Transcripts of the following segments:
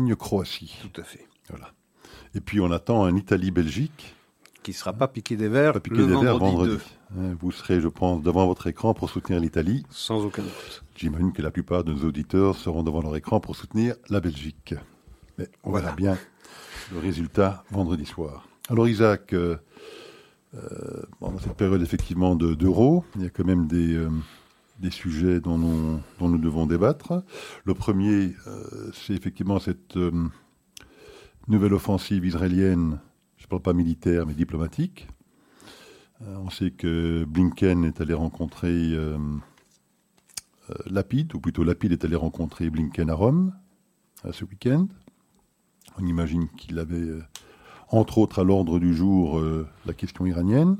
Espagne-Croatie. Tout à fait. Voilà. Et puis on attend un Italie-Belgique. Qui ne sera pas piqué des verres Pas piqué le des vendredi, vendredi. 2. Hein, Vous serez, je pense, devant votre écran pour soutenir l'Italie. Sans aucun doute. J'imagine que la plupart de nos auditeurs seront devant leur écran pour soutenir la Belgique. Mais on Voilà. verra bien le résultat vendredi soir. Alors Isaac, euh, euh, bon, dans cette période effectivement de- d'euro, il y a quand même des, euh, des sujets dont nous, dont nous devons débattre. Le premier, euh, c'est effectivement cette euh, nouvelle offensive israélienne, je ne parle pas militaire mais diplomatique. Euh, on sait que Blinken est allé rencontrer Lapide, ou plutôt Lapide est allé rencontrer Blinken à Rome ce week-end. On imagine qu'il avait, entre autres, à l'ordre du jour la question iranienne.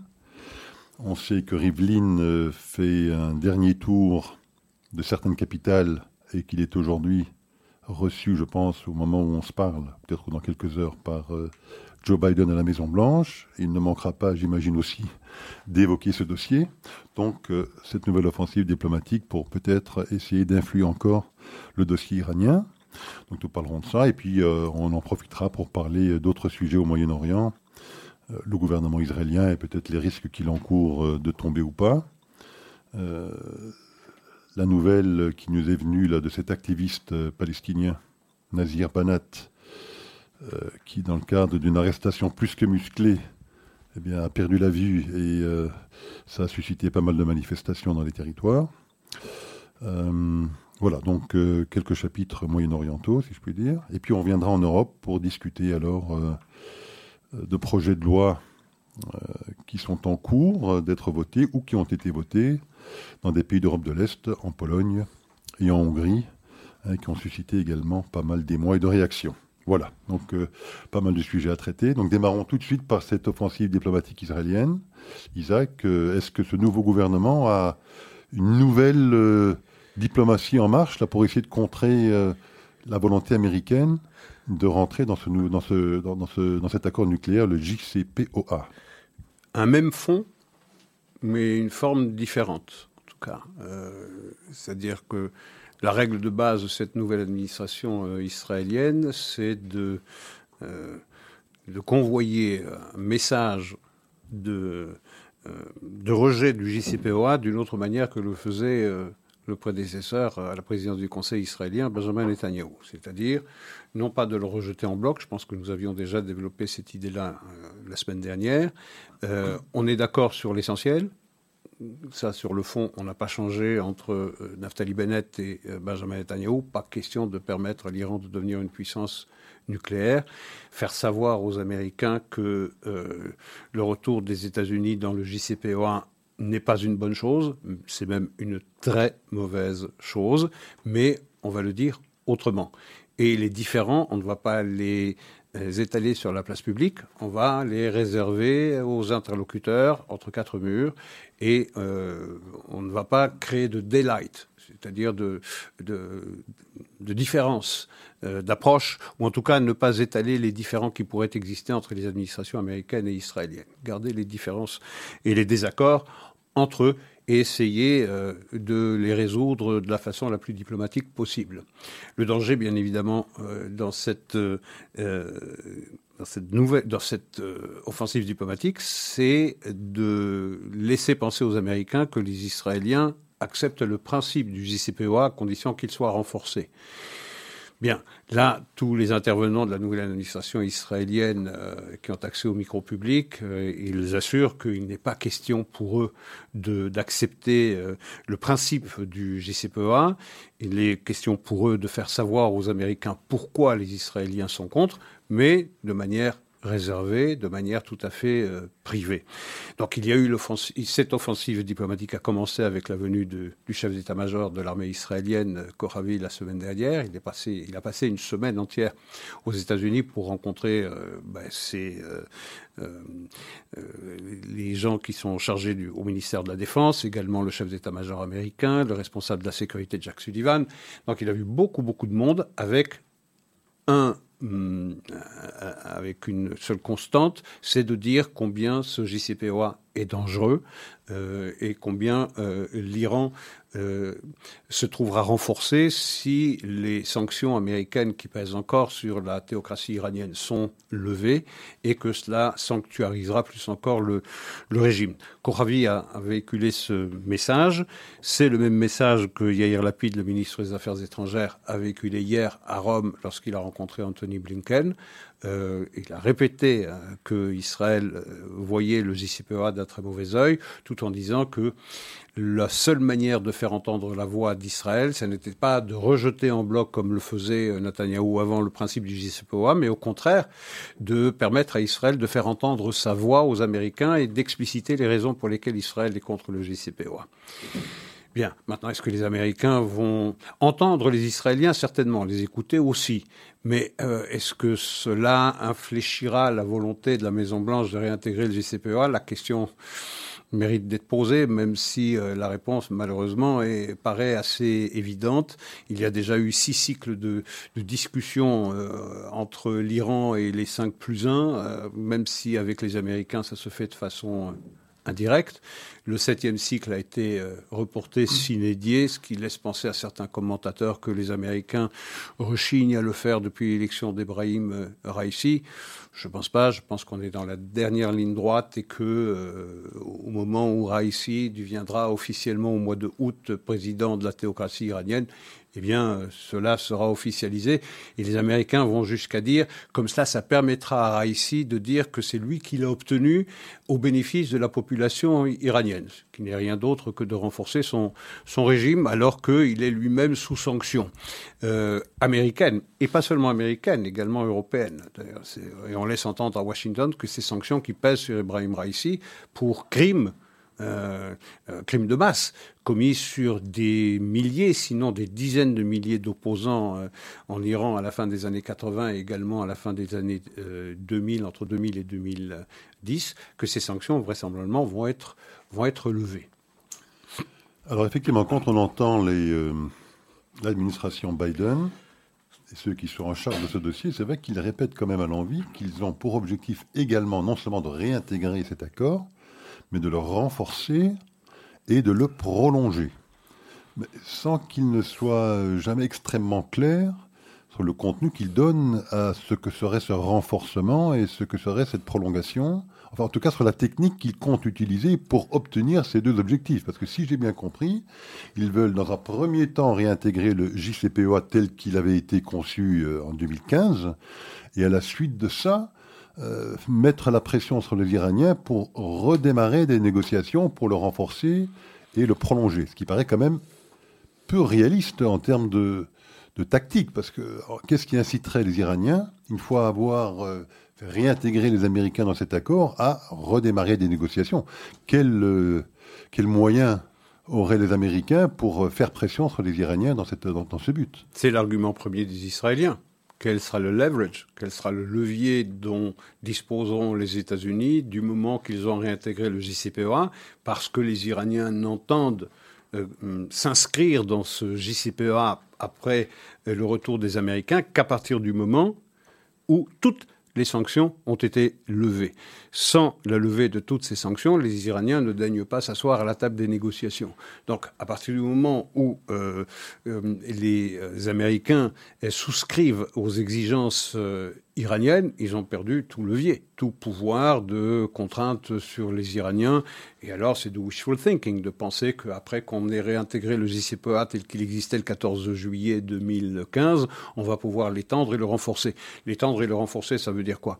On sait que Rivlin euh, fait un dernier tour de certaines capitales et qu'il est aujourd'hui reçu, je pense, au moment où on se parle, peut-être dans quelques heures, par euh, Joe Biden à la Maison-Blanche. Il ne manquera pas, j'imagine aussi, d'évoquer ce dossier. Donc, euh, cette nouvelle offensive diplomatique pour peut-être essayer d'influer encore le dossier iranien. Donc, nous parlerons de ça. Et puis, on en profitera pour parler d'autres sujets au Moyen-Orient. Le gouvernement israélien et peut-être les risques qu'il encourt euh, de tomber ou pas. Euh, la nouvelle qui nous est venue là, de cet activiste euh, palestinien, Nazir Banat, qui, dans le cadre d'une arrestation plus que musclée, eh bien, a perdu la vue et ça a suscité pas mal de manifestations dans les territoires. Voilà, donc quelques chapitres moyen-orientaux, si je puis dire. Et puis on viendra en Europe pour discuter alors de projets de loi euh, qui sont en cours d'être votés ou qui ont été votés dans des pays d'Europe de l'Est, en Pologne et en Hongrie, hein, qui ont suscité également pas mal d'émois et de réactions. Voilà, donc euh, pas mal de sujets à traiter. Donc démarrons tout de suite par cette offensive diplomatique israélienne. Isaac, euh, est-ce que ce nouveau gouvernement a une nouvelle diplomatie en marche pour essayer de contrer la volonté américaine de rentrer dans, ce, dans, ce, dans, ce, dans cet accord nucléaire, le JCPOA Un même fond, mais une forme différente, en tout cas. Euh, C'est-à-dire que la règle de base de cette nouvelle administration euh, israélienne, c'est de, euh, de convoyer un message de, de rejet du JCPOA d'une autre manière que le faisait le prédécesseur à la présidence du Conseil israélien, Benjamin Netanyahu. C'est-à-dire, non pas de le rejeter en bloc, je pense que nous avions déjà développé cette idée-là euh, la semaine dernière. Euh, on est d'accord sur l'essentiel. Ça, sur le fond, on n'a pas changé entre euh, Naftali Bennett et Benjamin Netanyahu. Pas question de permettre à l'Iran de devenir une puissance nucléaire. Faire savoir aux Américains que le retour des États-Unis dans le JCPOA n'est pas une bonne chose, c'est même une très mauvaise chose, mais on va le dire autrement. Et les différents, on ne va pas les euh, étaler sur la place publique, on va les réserver aux interlocuteurs entre quatre murs et euh, on ne va pas créer de daylight, c'est-à-dire de, de, de différence euh, d'approche, ou en tout cas ne pas étaler les différends qui pourraient exister entre les administrations américaines et israéliennes. Garder les différences et les désaccords entre eux et essayer euh, de les résoudre de la façon la plus diplomatique possible. Le danger, bien évidemment, euh, dans cette, euh, dans cette, nouvelle, dans cette offensive diplomatique, c'est de laisser penser aux Américains que les Israéliens acceptent le principe du JCPOA à condition qu'il soit renforcé. Bien, là, tous les intervenants de la nouvelle administration israélienne euh, qui ont accès au micro public, euh, ils assurent qu'il n'est pas question pour eux d'accepter euh, le principe du JCPOA. Il est question pour eux de faire savoir aux Américains pourquoi les Israéliens sont contre, mais de manière réservée, de manière tout à fait euh, privée. Donc il y a eu l'offensive, cette offensive diplomatique a commencé avec la venue du chef d'état-major de l'armée israélienne, euh, Koravi, la semaine dernière. Il, est passé, il a passé une semaine entière aux États-Unis pour rencontrer euh, ben, euh, les gens qui sont chargés au ministère de la Défense, également le chef d'état-major américain, le responsable de la sécurité, Jack Sullivan. Donc il a vu beaucoup, beaucoup de monde avec un avec une seule constante, c'est de dire combien ce JCPOA est dangereux, et combien l'Iran euh, se trouvera renforcée si les sanctions américaines qui pèsent encore sur la théocratie iranienne sont levées et que cela sanctuarisera plus encore le, le régime. Koravi a, a, véhiculé ce message. C'est le même message que Yair Lapid, le ministre des Affaires étrangères, a véhiculé hier à Rome lorsqu'il a rencontré Anthony Blinken. Euh, il a répété euh, que Israël euh, voyait le JCPOA d'un très mauvais œil, tout en disant que la seule manière de faire entendre la voix d'Israël, ce n'était pas de rejeter en bloc comme le faisait euh, Netanyahou avant le principe du JCPOA, mais au contraire de permettre à Israël de faire entendre sa voix aux Américains et d'expliciter les raisons pour lesquelles Israël est contre le JCPOA. Bien, maintenant, est-ce que les Américains vont entendre les Israéliens? Certainement, les écouter aussi. Mais euh, est-ce que cela infléchira la volonté de la Maison-Blanche de réintégrer le JCPOA La question mérite d'être posée, même si euh, la réponse, malheureusement, est, paraît assez évidente. Il y a déjà eu six cycles de, discussions euh, entre l'Iran et les cinq plus un, euh, même si avec les Américains, ça se fait de façon indirecte. Le septième cycle a été euh, reporté s'inédier, ce qui laisse penser à certains commentateurs que les Américains rechignent à le faire depuis l'élection d'Ebrahim euh, Raisi. Je ne pense pas. Je pense qu'on est dans la dernière ligne droite et que euh, au moment où Raisi deviendra officiellement au mois de août président de la théocratie iranienne, eh bien, euh, cela sera officialisé. Et les Américains vont jusqu'à dire, comme cela, ça permettra à Raisi de dire que c'est lui qui l'a obtenu au bénéfice de la population iranienne, ce qui n'est rien d'autre que de renforcer son, régime, alors qu'il est lui-même sous sanction euh, américaine, et pas seulement américaine, également européenne. Et on laisse entendre à Washington que ces sanctions qui pèsent sur Ibrahim Raisi pour crimes euh, euh, crimes de masse commis sur des milliers, sinon des dizaines de milliers d'opposants euh, en Iran à la fin des années 80 et également à la fin des années 2000, entre 2000 et 2010, que ces sanctions vraisemblablement vont être, vont être levées. Alors effectivement, quand on entend l'administration Biden et ceux qui sont en charge de ce dossier, c'est vrai qu'ils répètent quand même à l'envie qu'ils ont pour objectif également non seulement de réintégrer cet accord, mais de le renforcer et de le prolonger, mais sans qu'il ne soit jamais extrêmement clair sur le contenu qu'il donne à ce que serait ce renforcement et ce que serait cette prolongation, enfin en tout cas sur la technique qu'il compte utiliser pour obtenir ces deux objectifs. Parce que si j'ai bien compris, ils veulent dans un premier temps réintégrer le JCPOA tel qu'il avait été conçu euh, en 2015, et à la suite de ça, euh, mettre la pression sur les Iraniens pour redémarrer des négociations pour le renforcer et le prolonger. Ce qui paraît quand même peu réaliste en termes de, tactique, parce que qu'est-ce qui inciterait les Iraniens, une fois avoir euh, réintégré les Américains dans cet accord, à redémarrer des négociations? Quel, euh, quel moyen auraient les Américains pour faire pression sur les Iraniens dans, cette, dans ce but? C'est l'argument premier des Israéliens quel sera le leverage, quel sera le levier dont disposeront les États-Unis du moment qu'ils ont réintégré le JCPOA, parce que les Iraniens n'entendent euh, s'inscrire dans ce JCPOA après euh, le retour des Américains qu'à partir du moment où toutes les sanctions ont été levées. Sans la levée de toutes ces sanctions, les Iraniens ne daignent pas s'asseoir à la table des négociations. Donc, à partir du moment où euh, euh, les Américains souscrivent aux exigences euh, iraniennes, ils ont perdu tout levier, tout pouvoir de contrainte sur les Iraniens. Et alors, c'est du wishful thinking de penser qu'après qu'on ait réintégré le JCPOA tel qu'il existait le 14 juillet 2015, on va pouvoir l'étendre et le renforcer. L'étendre et le renforcer, ça veut dire quoi?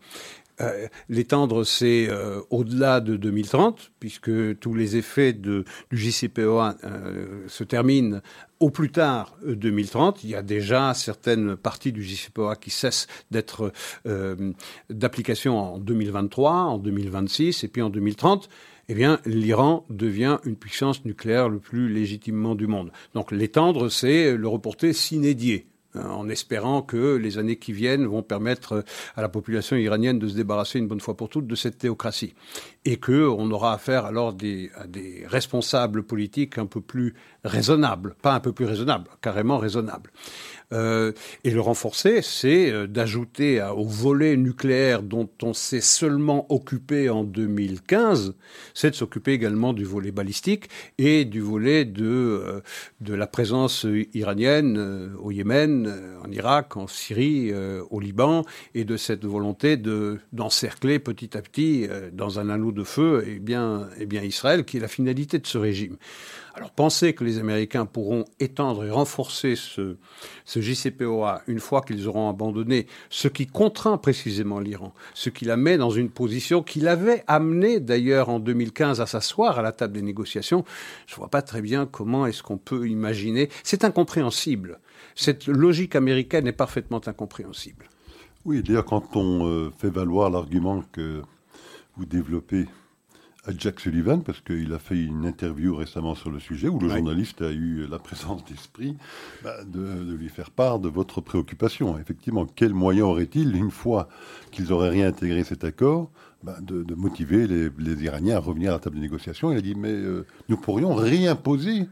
Euh, l'étendre, c'est euh, au-delà de 2030, puisque tous les effets du JCPOA euh, se terminent au plus tard 2030. Il y a déjà certaines parties du JCPOA qui cessent d'être d'application en 2023, en 2026 et puis en 2030 eh bien, l'Iran devient une puissance nucléaire le plus légitimement du monde. Donc l'étendre, c'est le reporter s'inédier en espérant que les années qui viennent vont permettre à la population iranienne de se débarrasser une bonne fois pour toutes de cette théocratie. Et qu'on aura affaire alors à des responsables politiques un peu plus raisonnables, pas un peu plus raisonnables, carrément raisonnables. Euh, et le renforcer, c'est euh, d'ajouter au volet nucléaire dont on s'est seulement occupé en 2015, c'est de s'occuper également du volet balistique et du volet de, euh, de la présence iranienne au Yémen, en Irak, en Syrie, au Liban, et de cette volonté de, d'encercler petit à petit dans un anneau de feu eh bien, eh bien Israël, qui est la finalité de ce régime. Alors penser que les Américains pourront étendre et renforcer ce, ce JCPOA une fois qu'ils auront abandonné ce qui contraint précisément l'Iran, ce qui la met dans une position qui l'avait amené d'ailleurs en 2015 à s'asseoir à la table des négociations, je ne vois pas très bien comment est-ce qu'on peut imaginer. C'est incompréhensible. Cette logique américaine est parfaitement incompréhensible. Oui, d'ailleurs, quand on euh, fait valoir l'argument que vous développez à Jack Sullivan, parce qu'il a fait une interview récemment sur le sujet, où le journaliste a eu la présence d'esprit bah, de, lui faire part de votre préoccupation. Effectivement, quel moyen aurait-il, une fois qu'ils auraient réintégré cet accord, bah, de, motiver les, Iraniens à revenir à la table de négociation? Il a dit, mais euh, nous pourrions réimposer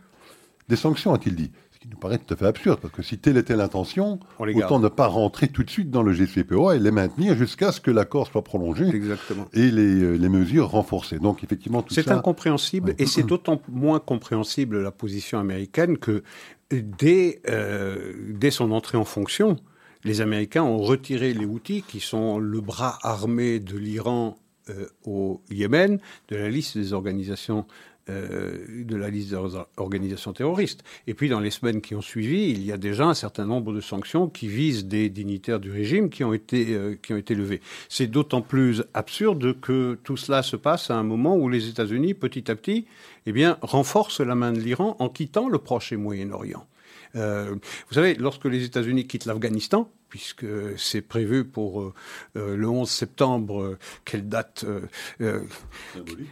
des sanctions, a-t-il dit. Ce qui nous paraît tout à fait absurde, parce que si telle était l'intention, autant ne pas rentrer tout de suite dans le GCPOA et les maintenir jusqu'à ce que l'accord soit prolongé Exactement. et les, euh, les, mesures renforcées. Donc effectivement, tout C'est incompréhensible, et c'est d'autant moins compréhensible la position américaine que dès, euh, dès son entrée en fonction, les Américains ont retiré les outils qui sont le bras armé de l'Iran euh, au Yémen de la liste des organisations euh, de la liste des organisations terroristes. Et puis, dans les semaines qui ont suivi, il y a déjà un certain nombre de sanctions qui visent des dignitaires du régime qui ont été, euh, qui ont été levées. C'est d'autant plus absurde que tout cela se passe à un moment où les États-Unis, petit à petit, eh bien, renforcent la main de l'Iran en quittant le Proche et Moyen-Orient. Euh, vous savez, lorsque les États-Unis quittent l'Afghanistan, puisque c'est prévu pour euh, euh, le 11 septembre, quelle date,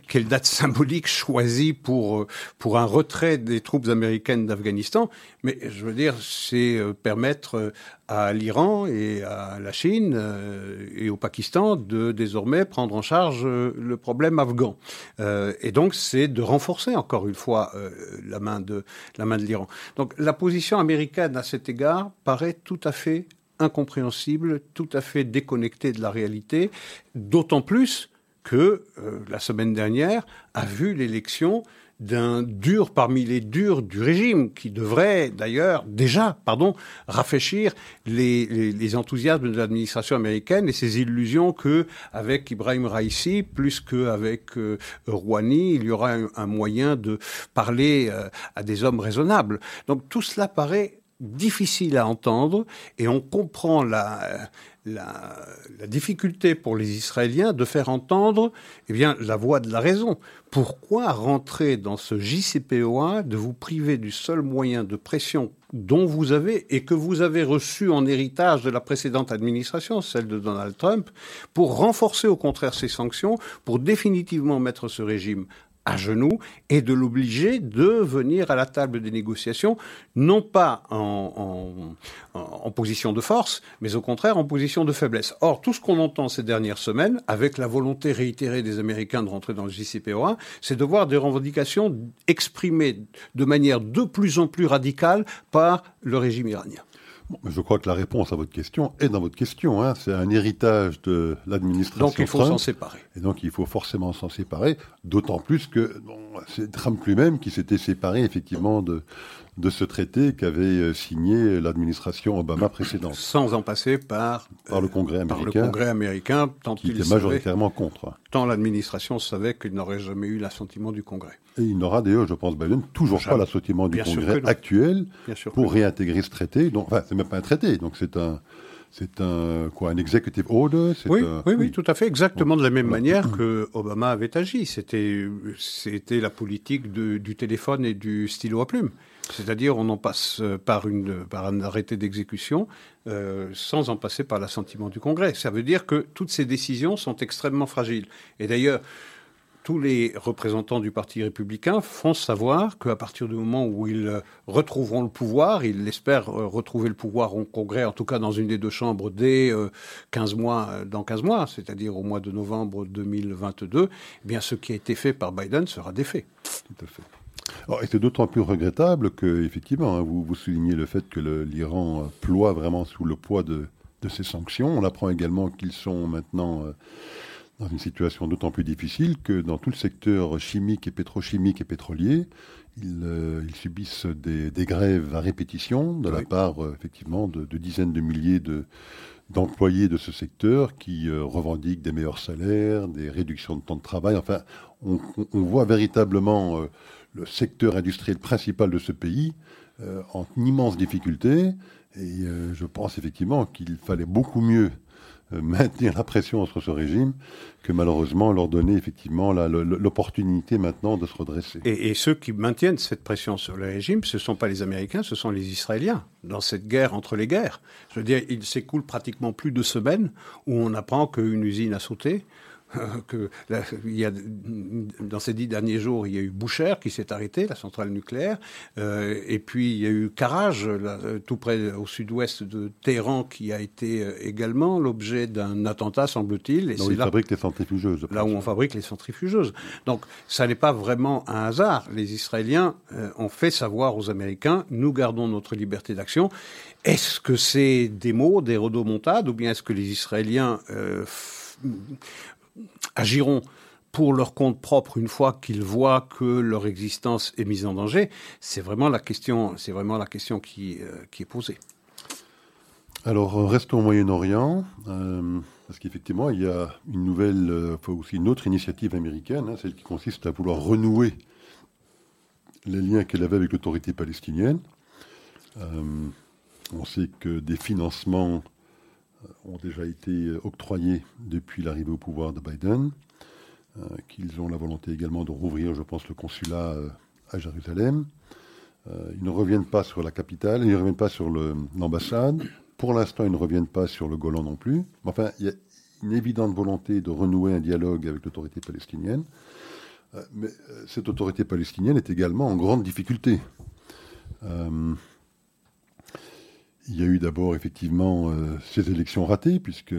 quelle date symbolique choisie pour, pour un retrait des troupes américaines d'Afghanistan. Mais je veux dire, c'est permettre à l'Iran et à la Chine et au Pakistan de désormais prendre en charge le problème afghan. et donc, c'est de renforcer encore une fois la main de la main de l'Iran. Donc, la position américaine à cet égard paraît tout à fait incompréhensible, tout à fait déconnectée de la réalité, d'autant plus que euh, la semaine dernière a vu l'élection d'un dur parmi les durs du régime, qui devrait d'ailleurs déjà, pardon, rafraîchir les, les, enthousiasmes de l'administration américaine et ses illusions que avec Ibrahim Raisi, plus qu'avec euh, Rouhani, il y aura un, moyen de parler euh, à des hommes raisonnables. Donc tout cela paraît difficile à entendre et on comprend la, difficulté pour les Israéliens de faire entendre eh bien, la voix de la raison. Pourquoi rentrer dans ce JCPOA, de vous priver du seul moyen de pression dont vous avez et que vous avez reçu en héritage de la précédente administration, celle de Donald Trump, pour renforcer au contraire ces sanctions, pour définitivement mettre ce régime à genoux et de l'obliger de venir à la table des négociations, non pas en, position de force, mais au contraire en position de faiblesse. Or, tout ce qu'on entend ces dernières semaines, avec la volonté réitérée des Américains de rentrer dans le JCPOA, c'est de voir des revendications exprimées de manière de plus en plus radicale par le régime iranien je crois que la réponse à votre question est dans votre question. Hein. C'est un héritage de l'administration. Donc il faut s'en séparer. Et donc il faut forcément s'en séparer, d'autant plus que c'est Trump lui-même qui s'était séparé effectivement de, de ce traité qu'avait euh, signé l'administration Obama précédente. Sans en passer par, par le Congrès américain. Par le Congrès américain, tant qui était majoritairement contre. Tant l'administration savait qu'il n'aurait jamais eu l'assentiment du Congrès. Et il n'aura d'ailleurs, je pense, Biden, toujours pas l'assentiment du Congrès actuel pour réintégrer ce traité. Donc, enfin, c'est même pas un traité, donc c'est un, c'est un quoi, un executive order. Oui, oui, oui, tout à fait, exactement de la même manière que Obama avait agi. C'était, c'était la politique du téléphone et du stylo à plume. C'est-à-dire, on en passe par, une, par un arrêté d'exécution euh, sans en passer par l'assentiment du Congrès. Ça veut dire que toutes ces décisions sont extrêmement fragiles. Et d'ailleurs, tous les représentants du Parti républicain font savoir qu'à partir du moment où ils euh, retrouveront le pouvoir, ils espèrent euh, retrouver le pouvoir au Congrès, en tout cas dans une des deux chambres, dès 15 mois, dans 15 mois, c'est-à-dire au mois de novembre 2022, eh bien ce qui a été fait par Biden sera défait. Tout à fait. Alors, et c'est d'autant plus regrettable que, effectivement, hein, vous, vous soulignez le fait que l'Iran ploie vraiment sous le poids de, de ces sanctions. On apprend également qu'ils sont maintenant dans une situation d'autant plus difficile que dans tout le secteur chimique et pétrochimique et pétrolier, ils, euh, subissent des, grèves à répétition de la part euh, effectivement de, dizaines de milliers de, d'employés de ce secteur qui euh, revendiquent des meilleurs salaires, des réductions de temps de travail. Enfin, on, voit véritablement le secteur industriel principal de ce pays en immense difficulté. Et je pense effectivement qu'il fallait beaucoup mieux euh, maintenir la pression sur ce régime que malheureusement leur donner effectivement l'opportunité maintenant de se redresser. Et, ceux qui maintiennent cette pression sur le régime, ce ne sont pas les Américains, ce sont les Israéliens, dans cette guerre entre les guerres. Je veux dire, il s'écoule pratiquement plus de semaines où on apprend qu'une usine a sauté, que il y a, dans ces dix derniers jours, il y a eu Boucher qui s'est arrêté, la centrale nucléaire, euh, et puis il y a eu Karaj, tout près au sud-ouest de Téhéran, qui a été euh, également l'objet d'un attentat, semble-t-il. Là où ils fabriquent les centrifugeuses. Là où on fabrique les centrifugeuses. Donc ça n'est pas vraiment un hasard. Les Israéliens euh, ont fait savoir aux Américains, nous gardons notre liberté d'action. Est-ce que c'est des mots, des rodomontades, ou bien est-ce que les Israéliens agiront pour leur compte propre une fois qu'ils voient que leur existence est mise en danger C'est vraiment la question, c'est vraiment la question qui, euh, qui est posée. Alors, euh, restons au Moyen-Orient, euh, parce qu'effectivement, il y a une nouvelle, aussi une autre initiative américaine, hein, celle qui consiste à vouloir renouer les liens qu'elle avait avec l'autorité palestinienne. on sait que des financements ont déjà été octroyés depuis l'arrivée au pouvoir de Biden, euh, qu'ils ont la volonté également de rouvrir, je pense, le consulat euh, à Jérusalem. Euh, ils ne reviennent pas sur la capitale, ils ne reviennent pas sur l'ambassade. Pour l'instant, ils ne reviennent pas sur le Golan non plus. Enfin, il y a une évidente volonté de renouer un dialogue avec l'autorité palestinienne. mais cette autorité palestinienne est également en grande difficulté. Il y a eu d'abord effectivement euh, ces élections ratées, puisque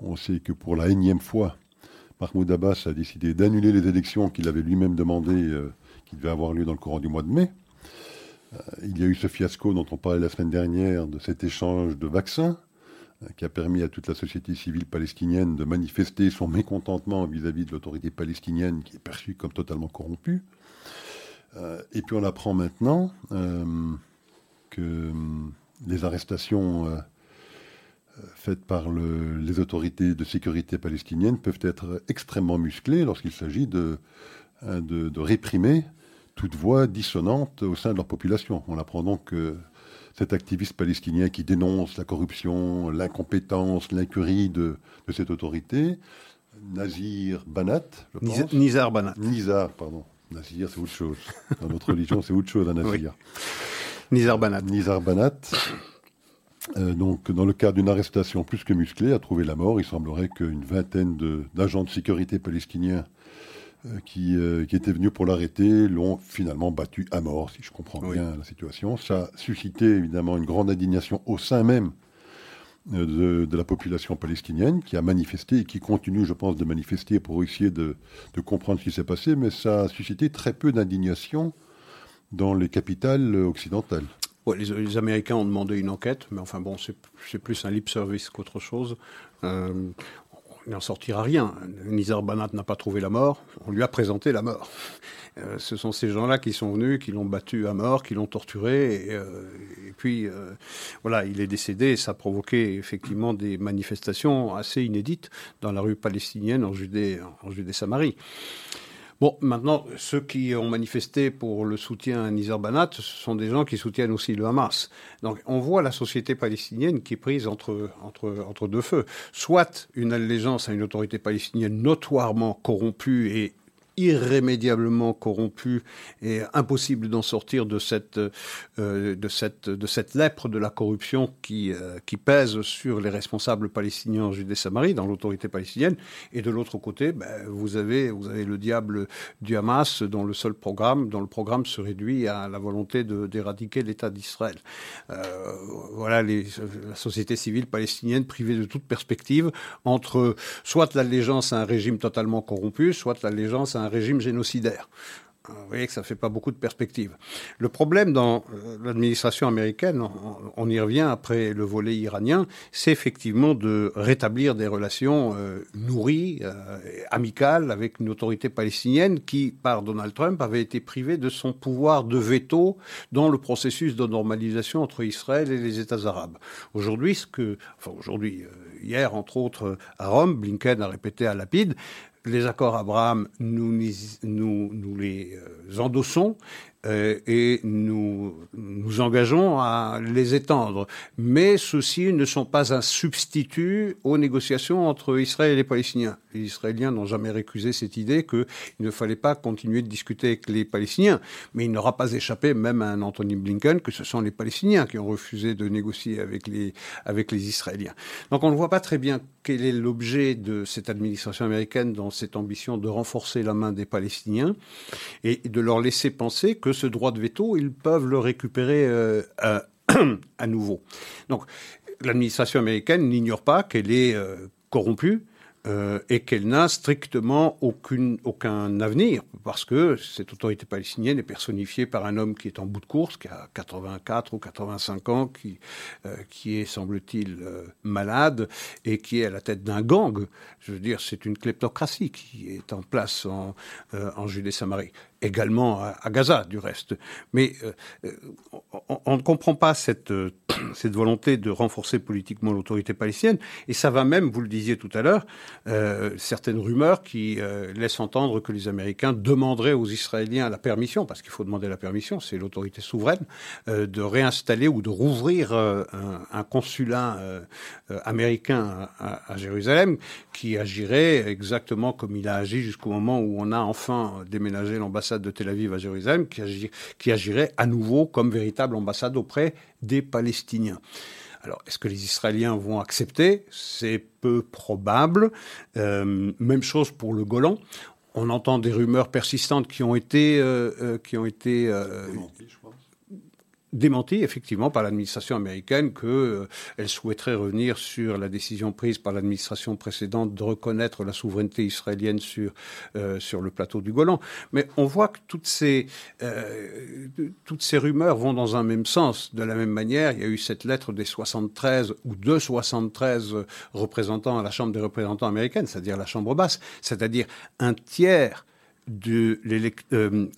on sait que pour la énième fois, Mahmoud Abbas a décidé d'annuler les élections qu'il avait lui-même demandées, euh, qui devaient avoir lieu dans le courant du mois de mai. Euh, il y a eu ce fiasco dont on parlait la semaine dernière, de cet échange de vaccins, qui a permis à toute la société civile palestinienne de manifester son mécontentement vis-à-vis de l'autorité palestinienne qui est perçue comme totalement corrompue. et puis on apprend maintenant que les arrestations euh, euh, faites par les autorités de sécurité palestiniennes peuvent être extrêmement musclées lorsqu'il s'agit de, hein, de, réprimer toute voix dissonante au sein de leur population. On apprend donc que cet activiste palestinien qui dénonce la corruption, l'incompétence, l'incurie de, cette autorité, Nazir Banat, je pense. Nizar Banat. Nizar, pardon. Nazir, c'est autre chose. Dans notre religion, c'est autre chose, un Nazir. Nizar Banat. Nizar Banat. Euh, donc, dans le cadre d'une arrestation plus que musclée, a trouvé la mort. Il semblerait qu'une vingtaine d'agents de, sécurité palestiniens euh, qui, euh, qui, étaient venus pour l'arrêter l'ont finalement battu à mort, si je comprends bien la situation. Ça a suscité évidemment une grande indignation au sein même de, de, la population palestinienne qui a manifesté et qui continue, je pense, de manifester pour essayer de, de comprendre ce qui s'est passé, mais ça a suscité très peu d'indignation dans les capitales occidentales. les, Américains ont demandé une enquête, mais enfin bon, c'est plus un lip service qu'autre chose. Euh, il n'en sortira rien. Nizar Banat n'a pas trouvé la mort, on lui a présenté la mort. Euh, ce sont ces gens-là qui sont venus, qui l'ont battu à mort, qui l'ont torturé, et, euh, puis voilà, il est décédé, et ça a provoqué effectivement des manifestations assez inédites dans la rue palestinienne en Judée-Samarie. Bon, maintenant, ceux qui ont manifesté pour le soutien à Nizar Banat, ce sont des gens qui soutiennent aussi le Hamas. Donc, on voit la société palestinienne qui est prise entre, deux feux. Soit une allégeance à une autorité palestinienne notoirement corrompue et irrémédiablement corrompu et impossible d'en sortir de cette, euh, de, cette, de cette lèpre de la corruption qui, euh, qui pèse sur les responsables palestiniens en Judée-Samarie, dans l'autorité palestinienne. Et de l'autre côté, ben, vous, avez, vous avez le diable du Hamas dont le seul programme, dont le programme se réduit à la volonté d'éradiquer l'État d'Israël. Euh, voilà la société civile palestinienne privée de toute perspective entre soit l'allégeance à un régime totalement corrompu, soit l'allégeance à un régime génocidaire. Vous voyez que ça ne fait pas beaucoup de perspectives. Le problème dans euh, l'administration américaine, on, y revient après le volet iranien, c'est effectivement de rétablir des relations euh, nourries, euh, amicales avec une autorité palestinienne qui, par Donald Trump, avait été privée de son pouvoir de veto dans le processus de normalisation entre Israël et les États arabes. Aujourd'hui, ce que, enfin aujourd'hui, hier entre autres à Rome, Blinken a répété à Lapide, les accords Abraham, nous, les euh, endossons et nous nous engageons à les étendre. Mais ceux-ci ne sont pas un substitut aux négociations entre Israël et les Palestiniens. Les Israéliens n'ont jamais récusé cette idée qu'il ne fallait pas continuer de discuter avec les Palestiniens. Mais il n'aura pas échappé, même à un Anthony Blinken, que ce sont les Palestiniens qui ont refusé de négocier avec les, avec les Israéliens. Donc on ne voit pas très bien quel est l'objet de cette administration américaine dans cette ambition de renforcer la main des Palestiniens et de leur laisser penser que ce droit de veto, ils peuvent le récupérer euh, à, nouveau. Donc, l'administration américaine n'ignore pas qu'elle est euh, corrompue euh, et qu'elle n'a strictement aucune, aucun avenir, parce que cette autorité palestinienne est personnifiée par un homme qui est en bout de course, qui a 84 ou 85 ans, qui, qui est, semble-t-il, malade et qui est à la tête d'un gang. Je veux dire, c'est une kleptocratie qui est en place en, en Judée-Samarie également à, Gaza, du reste. Mais on, on, ne comprend pas cette, cette volonté de renforcer politiquement l'autorité palestinienne, et ça va même, vous le disiez tout à l'heure, euh, certaines rumeurs qui euh, laissent entendre que les Américains demanderaient aux Israéliens la permission, parce qu'il faut demander la permission, c'est l'autorité souveraine, euh, de réinstaller ou de rouvrir un, consulat américain à, Jérusalem qui agirait exactement comme il a agi jusqu'au moment où on a enfin déménagé l'ambassade de Tel Aviv à Jérusalem, qui agirait à nouveau comme véritable ambassade auprès des Palestiniens. Alors, est-ce que les Israéliens vont accepter? C'est peu probable. Euh, même chose pour le Golan. On entend des rumeurs persistantes qui ont été, euh, euh, qui ont été démenti effectivement par l'administration américaine qu'elle euh, souhaiterait revenir sur la décision prise par l'administration précédente de reconnaître la souveraineté israélienne sur, euh, sur le plateau du Golan. Mais on voit que toutes ces, euh, toutes ces rumeurs vont dans un même sens. De la même manière, il y a eu cette lettre des 73 ou de 73 représentants à la Chambre des représentants américaine, c'est-à-dire la Chambre basse, c'est-à-dire un tiers de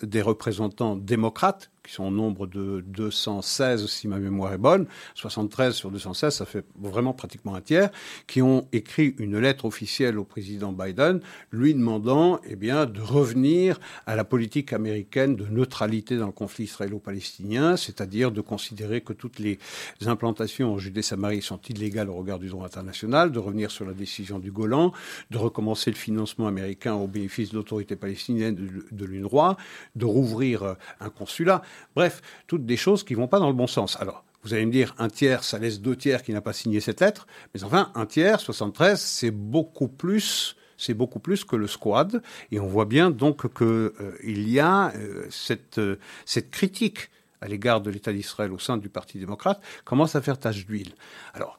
des représentants démocrates qui sont au nombre de 216, si ma mémoire est bonne, 73 sur 216, ça fait vraiment pratiquement un tiers, qui ont écrit une lettre officielle au président Biden, lui demandant eh bien, de revenir à la politique américaine de neutralité dans le conflit israélo-palestinien, c'est-à-dire de considérer que toutes les implantations en Judée-Samarie sont illégales au regard du droit international, de revenir sur la décision du Golan, de recommencer le financement américain au bénéfice de l'autorité palestinienne de, l'UNRWA, de rouvrir un consulat. Bref, toutes des choses qui vont pas dans le bon sens. Alors, vous allez me dire, un tiers, ça laisse deux tiers qui n'a pas signé cette lettre. Mais enfin, un tiers, 73, c'est beaucoup plus c'est beaucoup plus que le squad. Et on voit bien donc qu'il euh, y a euh, cette, euh, cette critique à l'égard de l'État d'Israël au sein du Parti démocrate commence à faire tache d'huile? Alors,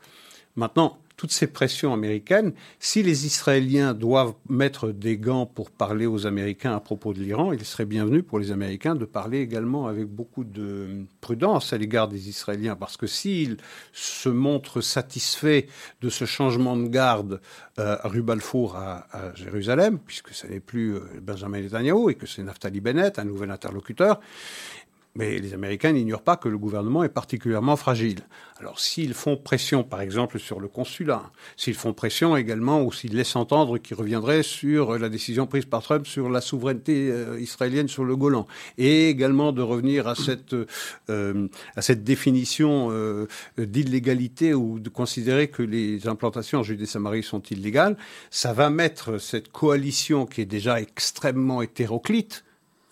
maintenant, toutes ces pressions américaines, si les Israéliens doivent mettre des gants pour parler aux Américains à propos de l'Iran, il serait bienvenu pour les Américains de parler également avec beaucoup de prudence à l'égard des Israéliens, parce que s'ils se montrent satisfaits de ce changement de garde euh, rue Balfour à, à, Jérusalem, puisque ce n'est plus euh, Benjamin Netanyahu et que c'est Naftali Bennett, un nouvel interlocuteur, Mais les Américains n'ignorent pas que le gouvernement est particulièrement fragile. Alors s'ils font pression, par exemple, sur le consulat, s'ils font pression également ou s'ils laissent entendre qu'ils reviendraient sur la décision prise par Trump sur la souveraineté euh, israélienne sur le Golan, et également de revenir à cette, euh, définition euh, d'illégalité ou de considérer que les implantations en Judée-Samarie sont illégales, ça va mettre cette coalition qui est déjà extrêmement hétéroclite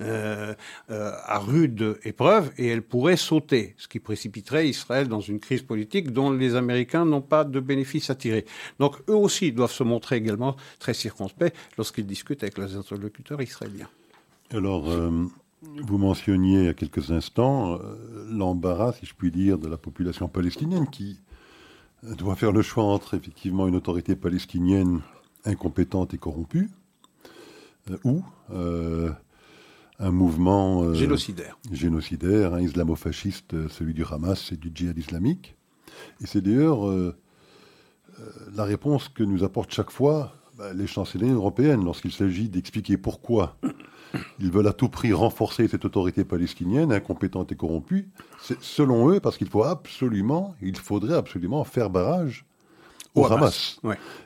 euh, euh, à rude épreuve et elle pourrait sauter, ce qui précipiterait Israël dans une crise politique dont les Américains n'ont pas de bénéfice à tirer. Donc eux aussi doivent se montrer également très circonspects lorsqu'ils discutent avec leurs interlocuteurs israéliens. Alors, euh, vous mentionniez a quelques instants l'embarras, si je puis dire, de la population palestinienne qui doit faire le choix entre effectivement une autorité palestinienne incompétente et corrompue ou un mouvement euh, génocidaire, génocidaire islamo-fasciste, euh, celui du Hamas et du djihad islamique. Et c'est d'ailleurs euh, la réponse que nous apportent chaque fois bah, les chanceliers européennes lorsqu'il s'agit d'expliquer pourquoi ils veulent à tout prix renforcer cette autorité palestinienne incompétente et corrompue. C'est selon eux parce qu'il faut absolument, il faudrait absolument faire barrage au, Hamas.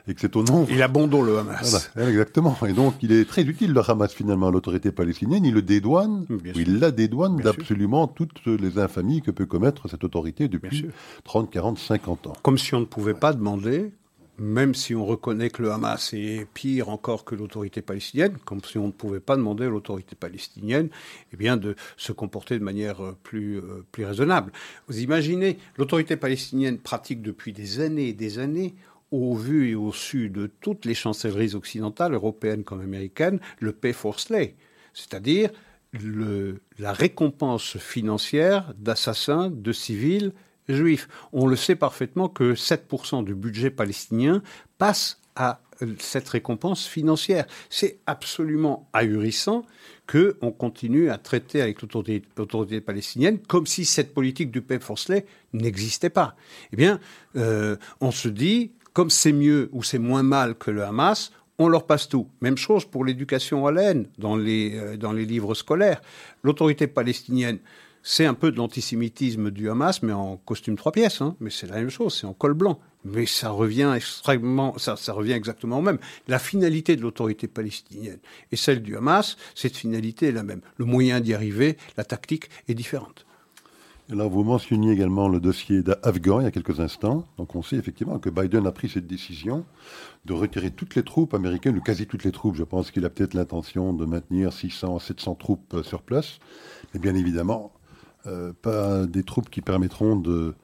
Et que c'est au nom. Il abandonne le Hamas. exactement. Et donc, il est très utile, le Hamas, finalement, à l'autorité palestinienne. Il le dédouane, il la dédouane d'absolument toutes les infamies que peut commettre cette autorité depuis 30, 40, 50 ans. Comme si on ne pouvait pas demander même si on reconnaît que le Hamas est pire encore que l'autorité palestinienne, comme si on ne pouvait pas demander à l'autorité palestinienne eh bien, de se comporter de manière euh, plus, euh, plus raisonnable. Vous imaginez, l'autorité palestinienne pratique depuis des années et des années au vu et au su de toutes les chancelleries occidentales, européennes comme américaines, le pay for slay, c'est-à-dire la récompense financière d'assassins, de civils juifs. On le sait parfaitement que 7% du budget palestinien passe à euh, cette récompense financière. C'est absolument ahurissant qu'on continue à traiter avec l'autorité palestinienne comme si cette politique du paix forcelé n'existait pas. Eh bien, euh, on se dit, comme c'est mieux ou c'est moins mal que le Hamas, on leur passe tout. Même chose pour l'éducation à la haine dans euh, dans les livres scolaires. L'autorité palestinienne c'est un peu de l'antisémitisme du Hamas, mais en costume trois pièces. Hein. Mais c'est la même chose, c'est en col blanc. Mais ça revient extrêmement, ça, revient exactement au même. La finalité de l'autorité palestinienne et celle du Hamas, cette finalité est la même. Le moyen d'y arriver, la tactique est différente. Alors, vous mentionniez également le dossier d'Afghan il y a quelques instants. Donc, on sait effectivement que Biden a pris cette décision de retirer toutes les troupes américaines, ou quasi toutes les troupes. Je pense qu'il a peut-être l'intention de maintenir 600 à 700 troupes euh, sur place. Mais bien évidemment, euh, pas des troupes qui permettront de,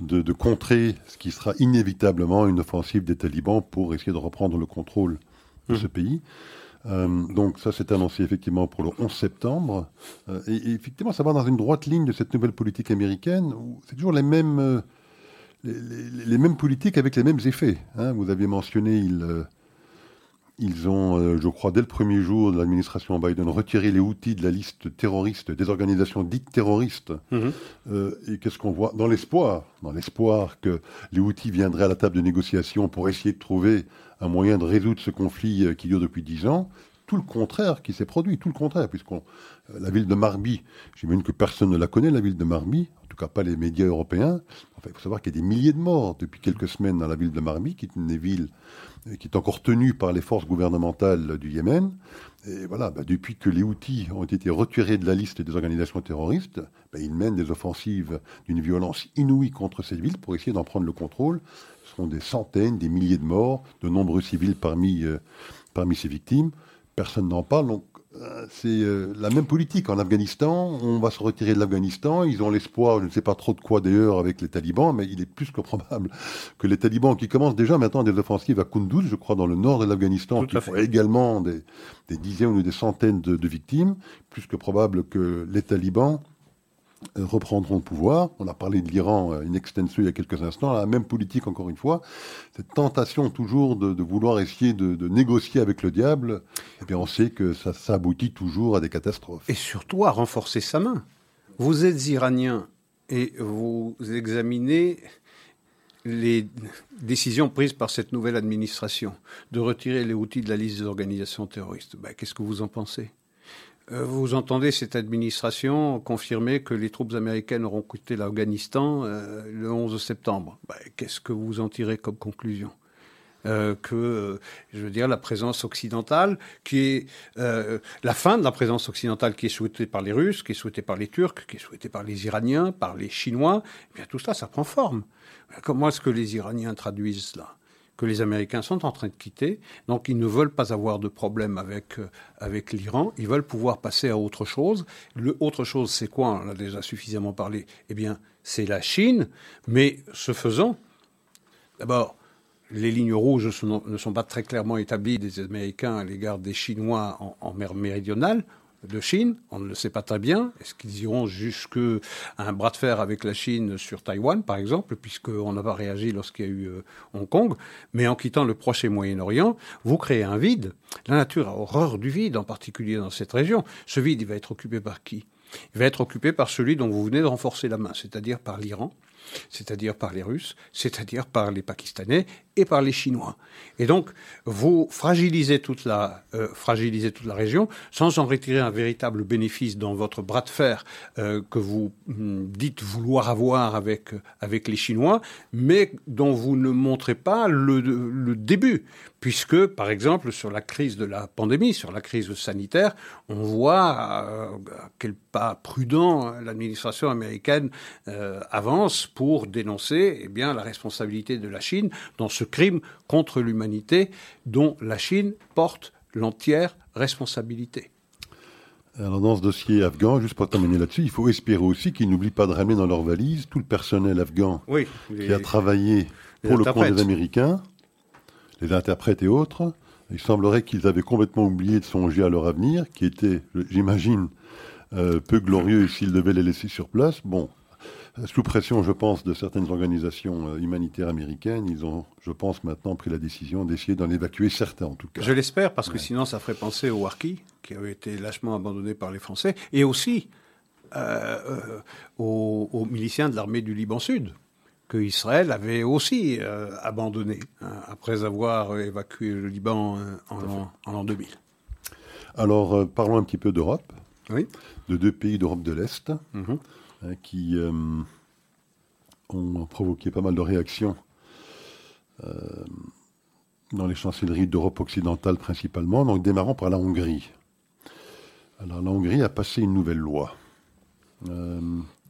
de, contrer ce qui sera inévitablement une offensive des talibans pour essayer de reprendre le contrôle de ce mmh. pays. Euh, donc ça s'est annoncé effectivement pour le 11 septembre. Euh, et, effectivement, ça va dans une droite ligne de cette nouvelle politique américaine où c'est toujours les mêmes, les, mêmes politiques avec les mêmes effets. Hein. Vous aviez mentionné, il ils ont, euh, je crois, dès le premier jour de l'administration Biden, retiré les outils de la liste terroriste, des organisations dites terroristes. Mhm. Euh, et qu'est-ce qu'on voit Dans l'espoir, dans l'espoir que les outils viendraient à la table de négociation pour essayer de trouver un moyen de résoudre ce conflit euh, qui dure depuis dix ans, tout le contraire qui s'est produit, tout le contraire, puisque la ville de Marby, j'imagine que personne ne la connaît, la ville de Marby, en tout cas pas les médias européens. Enfin, il faut savoir qu'il y a des milliers de morts depuis quelques semaines dans la ville de Marby, qui est une des villes qui est encore tenu par les forces gouvernementales du Yémen. Et voilà, bah, depuis que les outils ont été retirés de la liste des organisations terroristes, bah, ils mènent des offensives d'une violence inouïe contre ces villes pour essayer d'en prendre le contrôle. Ce sont des centaines, des milliers de morts, de nombreux civils parmi, euh, parmi ces victimes. Personne n'en parle. C'est euh, la même politique en Afghanistan. On va se retirer de l'Afghanistan. Ils ont l'espoir, je ne sais pas trop de quoi d'ailleurs, avec les talibans, mais il est plus que probable que les talibans, qui commencent déjà maintenant des offensives à Kunduz, je crois, dans le nord de l'Afghanistan, qui font également des, dizaines ou des centaines de victimes, plus que probable que les talibans euh, reprendront le pouvoir. On a parlé de l'Iran in extenso il y a quelques instants. La même politique, encore une fois, cette tentation toujours de, vouloir essayer de, négocier avec le diable, eh bien on sait que ça, aboutit toujours à des catastrophes. Et surtout à renforcer sa main. Vous êtes iranien et vous examinez les décisions prises par cette nouvelle administration de retirer les outils de la liste des organisations terroristes. Ben, Qu'est-ce que vous en pensez? euh, vous entendez cette administration confirmer que les troupes américaines auront quitté l'Afghanistan euh, le 11 septembre. Ben, qu'est-ce que vous en tirez comme conclusion? Euh, que, je veux dire, la présence occidentale, qui est la fin de la présence occidentale qui est souhaitée par les Russes, qui est souhaitée par les Turcs, qui est souhaitée par les Iraniens, par les Chinois, eh bien tout ça, ça prend forme. Comment est-ce que les Iraniens traduisent cela? Que les Américains sont en train de quitter. Donc ils ne veulent pas avoir de problème avec, euh, l'Iran. Ils veulent pouvoir passer à autre chose. Le autre chose, c'est quoi? On a déjà suffisamment parlé. Eh bien, c'est la Chine. Mais ce faisant, d'abord, les lignes rouges ne sont pas très clairement établies des Américains à l'égard des Chinois en mer méridionale de Chine. On ne le sait pas très bien. Est-ce qu'ils iront jusqu'à un bras de fer avec la Chine sur Taïwan, par exemple, puisqu'on n'a pas réagi lorsqu'il y a eu euh, Hong Kong Mais en quittant le Proche et Moyen-Orient, vous créez un vide. La nature a horreur du vide, en particulier dans cette région. Ce vide, il va être occupé par qui? Il va être occupé par celui dont vous venez de renforcer la main, c'est-à-dire par l'Iran, c'est-à-dire par les Russes, c'est-à-dire par les Pakistanais et par les Chinois. Et donc, vous fragilisez toute la, euh, fragilisez toute la région sans en retirer un véritable bénéfice dans votre bras de fer euh, que vous hum, dites vouloir avoir avec, avec les Chinois, mais dont vous ne montrez pas le, le début. Puisque, par exemple, sur la crise de la pandémie, sur la crise sanitaire, on voit euh, quel pas prudent l'administration américaine avance pour dénoncer eh bien, la responsabilité de la Chine dans ce crime contre l'humanité dont la Chine porte l'entière responsabilité. Alors dans ce dossier afghan, juste pour terminer là-dessus, il faut espérer aussi qu'ils n'oublient pas de ramener dans leur valise tout le personnel afghan qui a travaillé pour le compte des Américains, les interprètes et autres. Il semblerait qu'ils avaient complètement oublié de songer à leur avenir, qui était, j'imagine, euh, peu glorieux s'ils devaient les laisser sur place. Bon, sous pression, je pense, de certaines organisations euh, humanitaires américaines, ils ont, je pense, maintenant pris la décision d'essayer d'en évacuer certains, en tout cas. Je l'espère, parce que sinon, ça ferait penser aux Harkis, qui avaient été lâchement abandonnés par les Français, et aussi euh, euh, aux, miliciens de l'armée du Liban Sud, que Israël avait aussi abandonné, hein, après avoir évacué le Liban en, l'an 2000. Alors, parlons un petit peu d'Europe, oui. de deux pays d'Europe de l'Est. Mm-hmm. Hein, qui euh, ont provoqué pas mal de réactions euh, dans les chancelleries d'Europe occidentale principalement. Donc démarrons par la Hongrie. Alors la Hongrie a passé une nouvelle loi euh,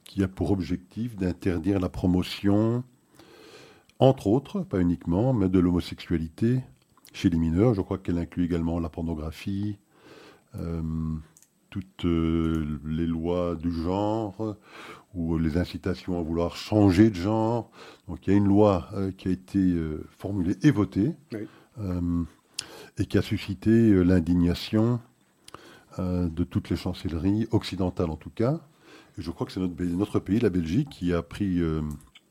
qui a pour objectif d'interdire la promotion, entre autres, pas uniquement, mais de l'homosexualité chez les mineurs. Je crois qu'elle inclut également la pornographie, toutes euh, les lois du genre ou les incitations à vouloir changer de genre. Donc il y a une loi euh, qui a été euh, formulée et votée et qui a suscité l'indignation de toutes les chancelleries occidentales en tout cas. Je crois que c'est notre, notre, pays, la Belgique, qui a pris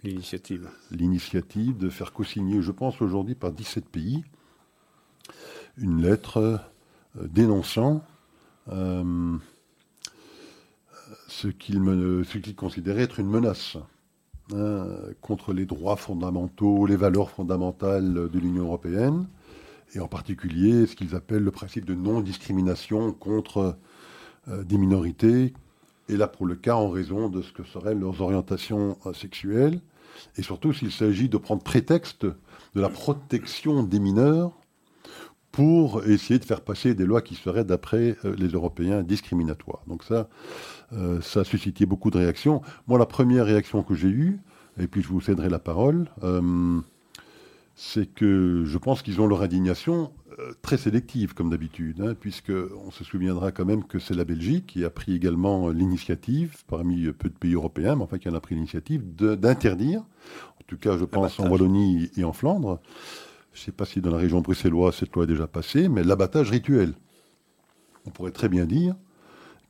l'initiative. l'initiative de faire co-signer, je pense aujourd'hui par 17 pays, une lettre dénonçant euh, ce qu'il considérait être une menace hein, contre les droits fondamentaux, les valeurs fondamentales de l'Union européenne, et en particulier ce qu'ils appellent le principe de non-discrimination contre euh, des minorités, et là pour le cas en raison de ce que seraient leurs orientations euh, sexuelles, et surtout s'il s'agit de prendre prétexte de la protection des mineurs pour essayer de faire passer des lois qui seraient, d'après euh, les Européens, discriminatoires. Donc ça, euh, ça a suscité beaucoup de réactions. Moi, la première réaction que j'ai eue, et puis je vous céderai la parole, c'est que je pense qu'ils ont leur indignation très sélective, comme d'habitude, hein, puisqu'on se souviendra quand même que c'est la Belgique qui a pris également l'initiative, parmi peu de pays européens, mais enfin qui en a pris l'initiative, d'interdire, en tout cas je pense en Wallonie et en Flandre, je ne sais pas si dans la région bruxelloise cette loi est déjà passée, mais l'abattage rituel. On pourrait très bien dire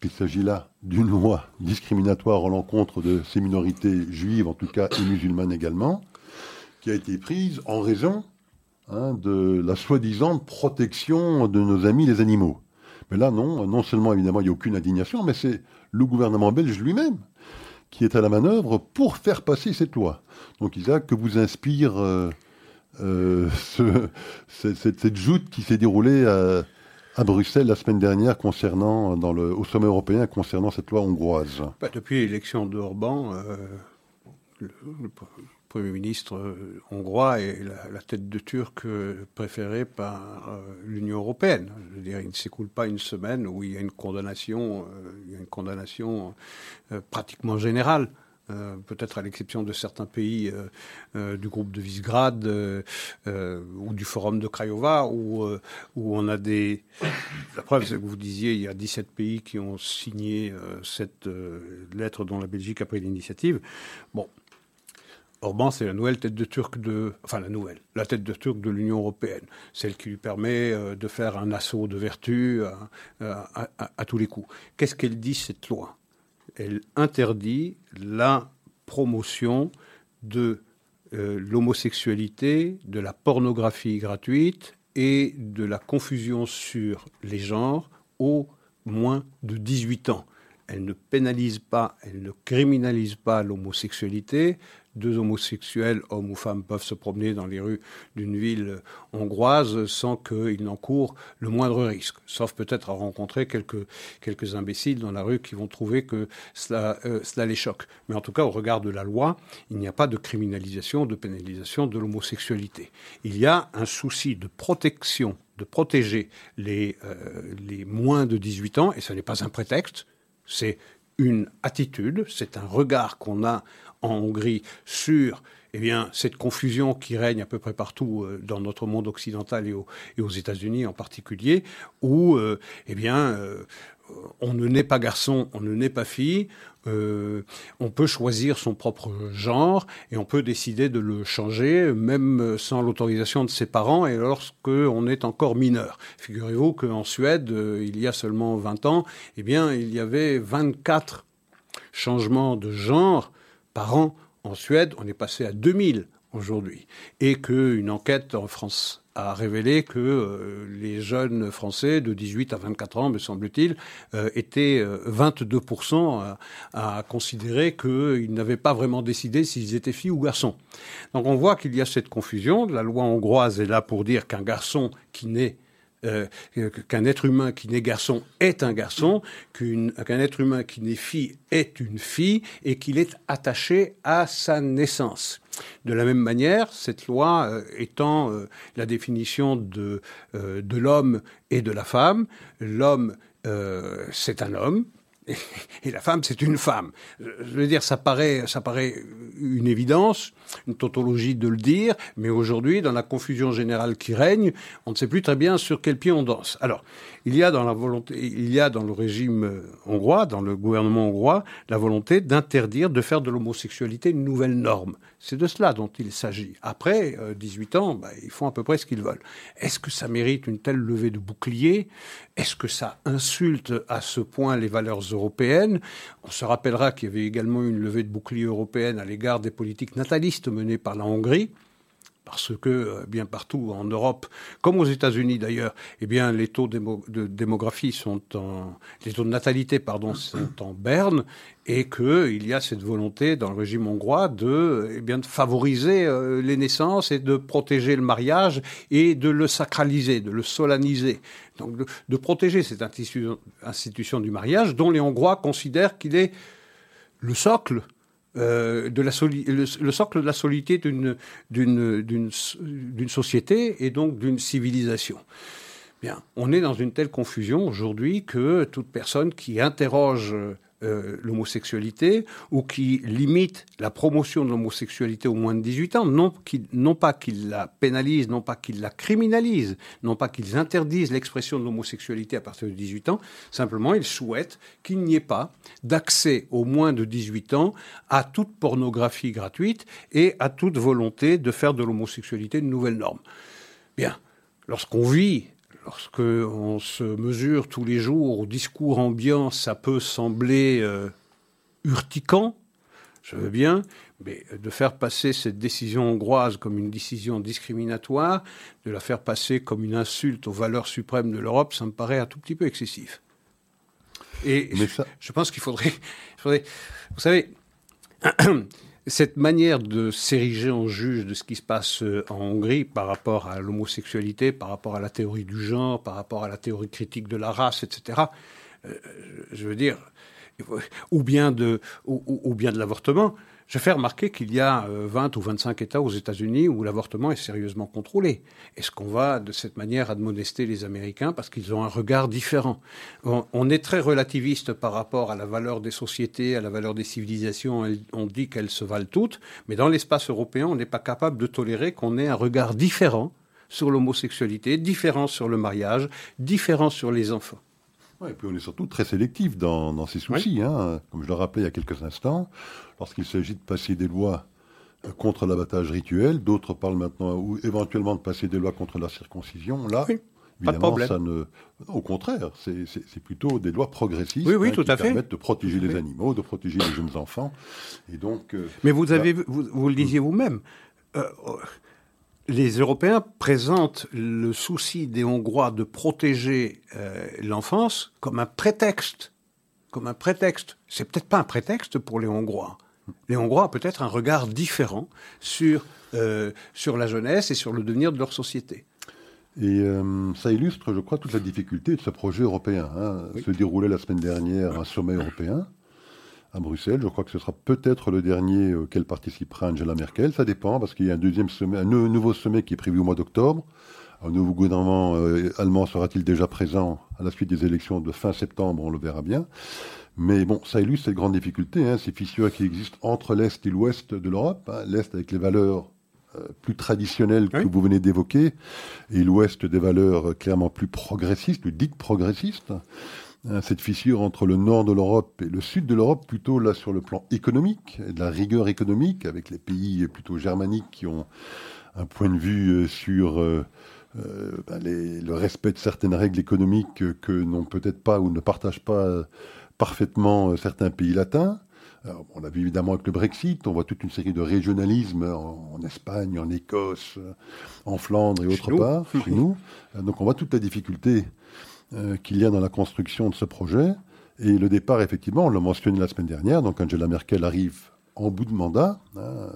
qu'il s'agit là d'une loi discriminatoire à l'encontre de ces minorités juives, en tout cas, et musulmanes également, qui a été prise en raison hein, de la soi-disant protection de nos amis les animaux. Mais là, non, non seulement évidemment il n'y a aucune indignation, mais c'est le gouvernement belge lui-même qui est à la manœuvre pour faire passer cette loi. Donc Isaac, que vous inspire euh, euh, cette, joute qui s'est déroulée à, Bruxelles la semaine dernière concernant, dans le, au sommet européen concernant cette loi hongroise? Bah, Depuis l'élection d'Orban, euh, Premier ministre euh, hongrois est la, tête de Turc euh, préférée par euh, l'Union européenne. Je veux dire, il ne s'écoule pas une semaine où il y a une condamnation, une condamnation pratiquement générale. peut-être à l'exception de certains pays du groupe de Visegrad ou du forum de Craiova, où, où on a des... La preuve, c'est que vous disiez, il y a 17 pays qui ont signé cette lettre dont la Belgique a pris l'initiative. Bon, Orban, c'est la nouvelle tête de Turc de, enfin la nouvelle, la tête de Turc de l'Union européenne, celle qui lui permet euh, de faire un assaut de vertu à, tous les coups. Qu'est-ce qu'elle dit cette loi? Elle interdit la promotion de euh, l'homosexualité, de la pornographie gratuite et de la confusion sur les genres au moins de 18 ans. Elle ne pénalise pas, elle ne criminalise pas l'homosexualité, deux homosexuels, hommes ou femmes, peuvent se promener dans les rues d'une ville hongroise sans qu'ils n'encourent le moindre risque, sauf peut-être à rencontrer quelques, quelques imbéciles dans la rue qui vont trouver que cela, euh, cela les choque. Mais en tout cas, au regard de la loi, il n'y a pas de criminalisation, de pénalisation de l'homosexualité. Il y a un souci de protection, de protéger les, euh, les moins de 18 ans, et ce n'est pas un prétexte, c'est une attitude, c'est un regard qu'on a en Hongrie sur eh bien, cette confusion qui règne à peu près partout euh, dans notre monde occidental et, aux États-Unis en particulier, où euh, eh bien, euh, on ne naît pas garçon, on ne naît pas fille, on peut choisir son propre genre et on peut décider de le changer même sans l'autorisation de ses parents et lorsqu'on est encore mineur. Figurez-vous qu'en Suède, il y a seulement 20 ans, eh bien, il y avait 24 changements de genre par an. En Suède, on est passé à 2000 aujourd'hui. Et qu'une enquête en France a révélé que euh, les jeunes Français de 18 à 24 ans, me semble-t-il, euh, étaient 22% euh, à, à, considérer qu'ils n'avaient pas vraiment décidé s'ils étaient filles ou garçons. Donc on voit qu'il y a cette confusion. La loi hongroise est là pour dire qu'un garçon qui naît euh, qu'un être humain qui n'est garçon est un garçon, qu'un être humain qui n'est fille est une fille, et qu'il est attaché à sa naissance. De la même manière, cette loi euh, étant euh, la définition de, de l'homme et de la femme, l'homme c'est un homme, et la femme, c'est une femme. Je veux dire, ça paraît, ça paraît une évidence, une tautologie de le dire, mais aujourd'hui, dans la confusion générale qui règne, on ne sait plus très bien sur quel pied on danse. Alors, il y a dans la volonté, il y a dans le régime hongrois, dans le gouvernement hongrois, la volonté d'interdire, de faire de l'homosexualité une nouvelle norme. C'est de cela dont il s'agit. Après 18 euh, ans, bah, ils font à peu près ce qu'ils veulent. Est-ce que ça mérite une telle levée de bouclier? Est-ce que ça insulte à ce point les valeurs européennes? On se rappellera qu'il y avait également une levée de bouclier européenne à l'égard des politiques natalistes menées par la Hongrie parce que euh, bien partout en Europe, comme aux États-Unis d'ailleurs, eh bien les taux de démographie sont les taux de natalité pardon sont en berne et qu'il y a cette volonté dans le régime hongrois de, eh bien, de favoriser euh, les naissances et de protéger le mariage et de le sacraliser, de le solenniser. Donc de, protéger cette institution, institution du mariage dont les Hongrois considèrent qu'il est le socle euh, de la le, socle de la solidité d'une société et donc d'une civilisation. Bien, on est dans une telle confusion aujourd'hui que toute personne qui interroge euh, l'homosexualité ou qui limite la promotion de l'homosexualité aux moins de 18 ans, non, non pas qu'ils la pénalisent, non pas qu'ils la criminalisent, non pas qu'ils interdisent l'expression de l'homosexualité à partir de 18 ans, simplement ils souhaitent qu'il n'y ait pas d'accès aux moins de 18 ans à toute pornographie gratuite et à toute volonté de faire de l'homosexualité une nouvelle norme. Bien, lorsqu'on vit lorsque on se mesure tous les jours au discours ambiant, ça peut sembler euh, urticant, je veux bien, mais de faire passer cette décision hongroise comme une décision discriminatoire, de la faire passer comme une insulte aux valeurs suprêmes de l'Europe, ça me paraît un tout petit peu excessif. Et je, pense qu'il faudrait, faudrait, vous savez, cette manière de s'ériger en juge de ce qui se passe euh, en Hongrie par rapport à l'homosexualité, par rapport à la théorie du genre, par rapport à la théorie critique de la race, etc., euh, je veux dire, ou bien de, ou bien de l'avortement, je fais remarquer qu'il y a 20 euh, ou 25 États aux États-Unis où l'avortement est sérieusement contrôlé. Est-ce qu'on va de cette manière admonester les Américains parce qu'ils ont un regard différent? On, est très relativiste par rapport à la valeur des sociétés, à la valeur des civilisations. On dit qu'elles se valent toutes, mais dans l'espace européen, on n'est pas capable de tolérer qu'on ait un regard différent sur l'homosexualité, différent sur le mariage, différent sur les enfants. Et puis on est surtout très sélectif dans, ces soucis. Hein. Comme je le rappelais il y a quelques instants, lorsqu'il s'agit de passer des lois euh, contre l'abattage rituel, d'autres parlent maintenant ou éventuellement de passer des lois contre la circoncision. Là, évidemment, ça ne. Au contraire, c'est plutôt des lois progressistes hein, qui permettent de protéger les animaux, de protéger les jeunes enfants. Et donc. Euh, Mais vous avez, vous, le disiez vous-même. Euh, les Européens présentent le souci des Hongrois de protéger l'enfance comme un prétexte. Comme un prétexte. C'est peut-être pas un prétexte pour les Hongrois les Hongrois ont peut-être un regard différent sur, euh, sur la jeunesse et sur le devenir de leur société. Et euh, ça illustre, je crois, toute la difficulté de ce projet européen. Hein. Se déroulait la semaine dernière un sommet européen à Bruxelles. Je crois que ce sera peut-être le dernier auquel participera Angela Merkel. Ça dépend, parce qu'il y a un deuxième sommet, un nouveau sommet qui est prévu au mois d'octobre. Un nouveau gouvernement euh, allemand sera-t-il déjà présent à la suite des élections de fin septembre On le verra bien. Mais bon, ça illustre cette grande difficulté, hein, ces fissures qui existent entre l'Est et l'Ouest de l'Europe. Hein. L'Est avec les valeurs euh, plus traditionnelles que vous venez d'évoquer, et l'Ouest des valeurs euh, clairement plus progressistes, dites progressistes. Hein, cette fissure entre le nord de l'Europe et le sud de l'Europe, plutôt là sur le plan économique, et de la rigueur économique, avec les pays plutôt germaniques qui ont un point de vue euh, sur ben, le respect de certaines règles économiques que n'ont peut-être pas ou ne partagent pas parfaitement euh, certains pays latins. on l'a vu évidemment avec le Brexit, on voit toute une série de régionalismes en, Espagne, en Écosse, euh, en Flandre et autre part, chez nous. Euh, donc on voit toute la difficulté qu'il y a dans la construction de ce projet. Et le départ, effectivement, on l'a mentionné la semaine dernière, donc Angela Merkel arrive en bout de mandat. Hein.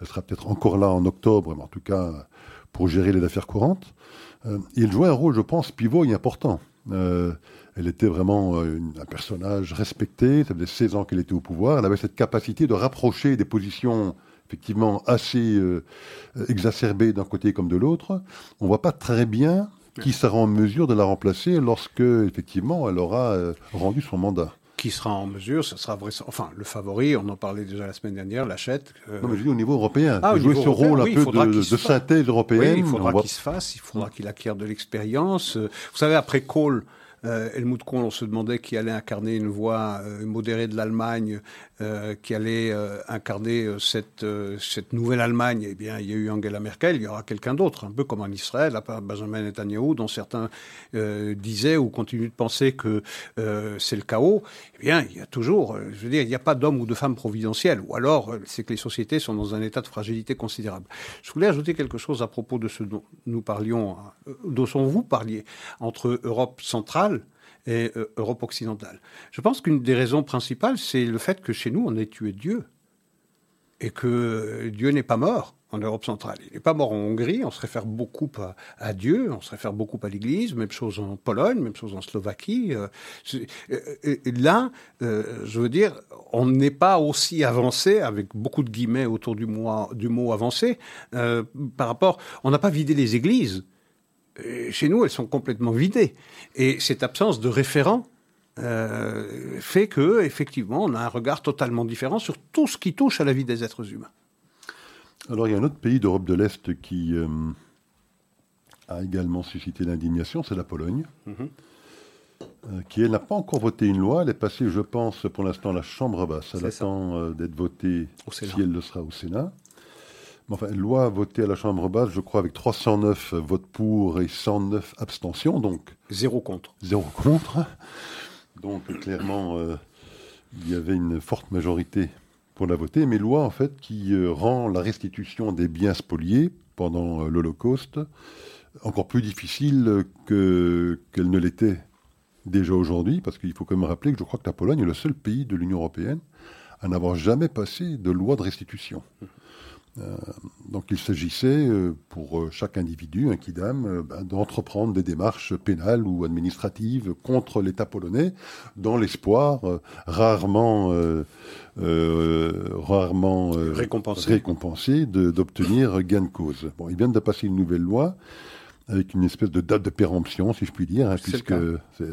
elle sera peut-être encore là en octobre, mais en tout cas pour gérer les affaires courantes. et elle joue un rôle, je pense, pivot et important. Elle était vraiment euh, un personnage respecté. Ça faisait 16 ans qu'elle était au pouvoir. Elle avait cette capacité de rapprocher des positions effectivement assez euh, exacerbées d'un côté comme de l'autre. On ne voit pas très bien qui sera en mesure de la remplacer lorsque, effectivement, elle aura euh, rendu son mandat qui sera en mesure, ce sera vrai, enfin le favori, on en parlait déjà la semaine dernière, l'achète. Non, mais je dis au niveau européen, ah, jouer ce rôle un peu de, synthèse européenne. Oui, il faudra qu'il se fasse, il faudra qu'il acquiert de l'expérience. Vous savez, après Kohl, euh, Helmut Kohl, on se demandait qui allait incarner une voix euh, modérée de l'Allemagne, euh, qui allait incarner cette, cette nouvelle Allemagne. Eh bien, il y a eu Angela Merkel, il y aura quelqu'un d'autre, un peu comme en Israël, à part Benjamin Netanyahu, dont certains disaient ou continuent de penser que c'est le chaos. Eh bien, il y a toujours, je veux dire, il n'y a pas d'homme ou de femme providentiel, ou alors c'est que les sociétés sont dans un état de fragilité considérable. Je voulais ajouter quelque chose à propos de ce dont nous parlions, dont vous parliez, entre Europe centrale et euh, Europe occidentale. Je pense qu'une des raisons principales, c'est le fait que chez nous, on ait tué Dieu. Et que Dieu n'est pas mort en Europe centrale. Il n'est pas mort en Hongrie, on se réfère beaucoup à, Dieu, on se réfère beaucoup à l'Église, même chose en Pologne, même chose en Slovaquie. Euh, là, euh, je veux dire, on n'est pas aussi avancé, avec beaucoup de guillemets autour du mot avancé, par rapport... On n'a pas vidé les églises chez nous, elles sont complètement vidées. Et cette absence de référent euh, fait que, effectivement, on a un regard totalement différent sur tout ce qui touche à la vie des êtres humains. Alors, il y a un autre pays d'Europe de l'Est qui euh, a également suscité l'indignation, c'est la Pologne, mhm. euh, qui, elle, n'a pas encore voté une loi. Elle est passée, je pense, pour l'instant à la Chambre basse. Elle attend d'être votée, si elle le sera, au Sénat. Enfin, loi votée à la Chambre basse, je crois, avec 309 votes pour et 109 abstentions, donc... Zéro contre. Zéro contre. Donc, clairement, euh, il y avait une forte majorité pour la voter, mais loi, en fait, qui euh, rend la restitution des biens spoliés pendant euh, l'Holocauste encore plus difficile qu'elle ne l'était déjà aujourd'hui, parce qu'il faut quand même rappeler que je crois que la Pologne est le seul pays de l'Union européenne à n'avoir jamais passé de loi de restitution. Euh, donc il s'agissait euh, pour euh, chaque individu, un kidam, ben, d'entreprendre des démarches pénales ou administratives contre l'État polonais dans l'espoir rarement, rarement récompensé, récompensé d'obtenir gain de cause. Bon, il vient de passer une nouvelle loi avec une espèce de date de péremption, si je puis dire, hein, puisque c'est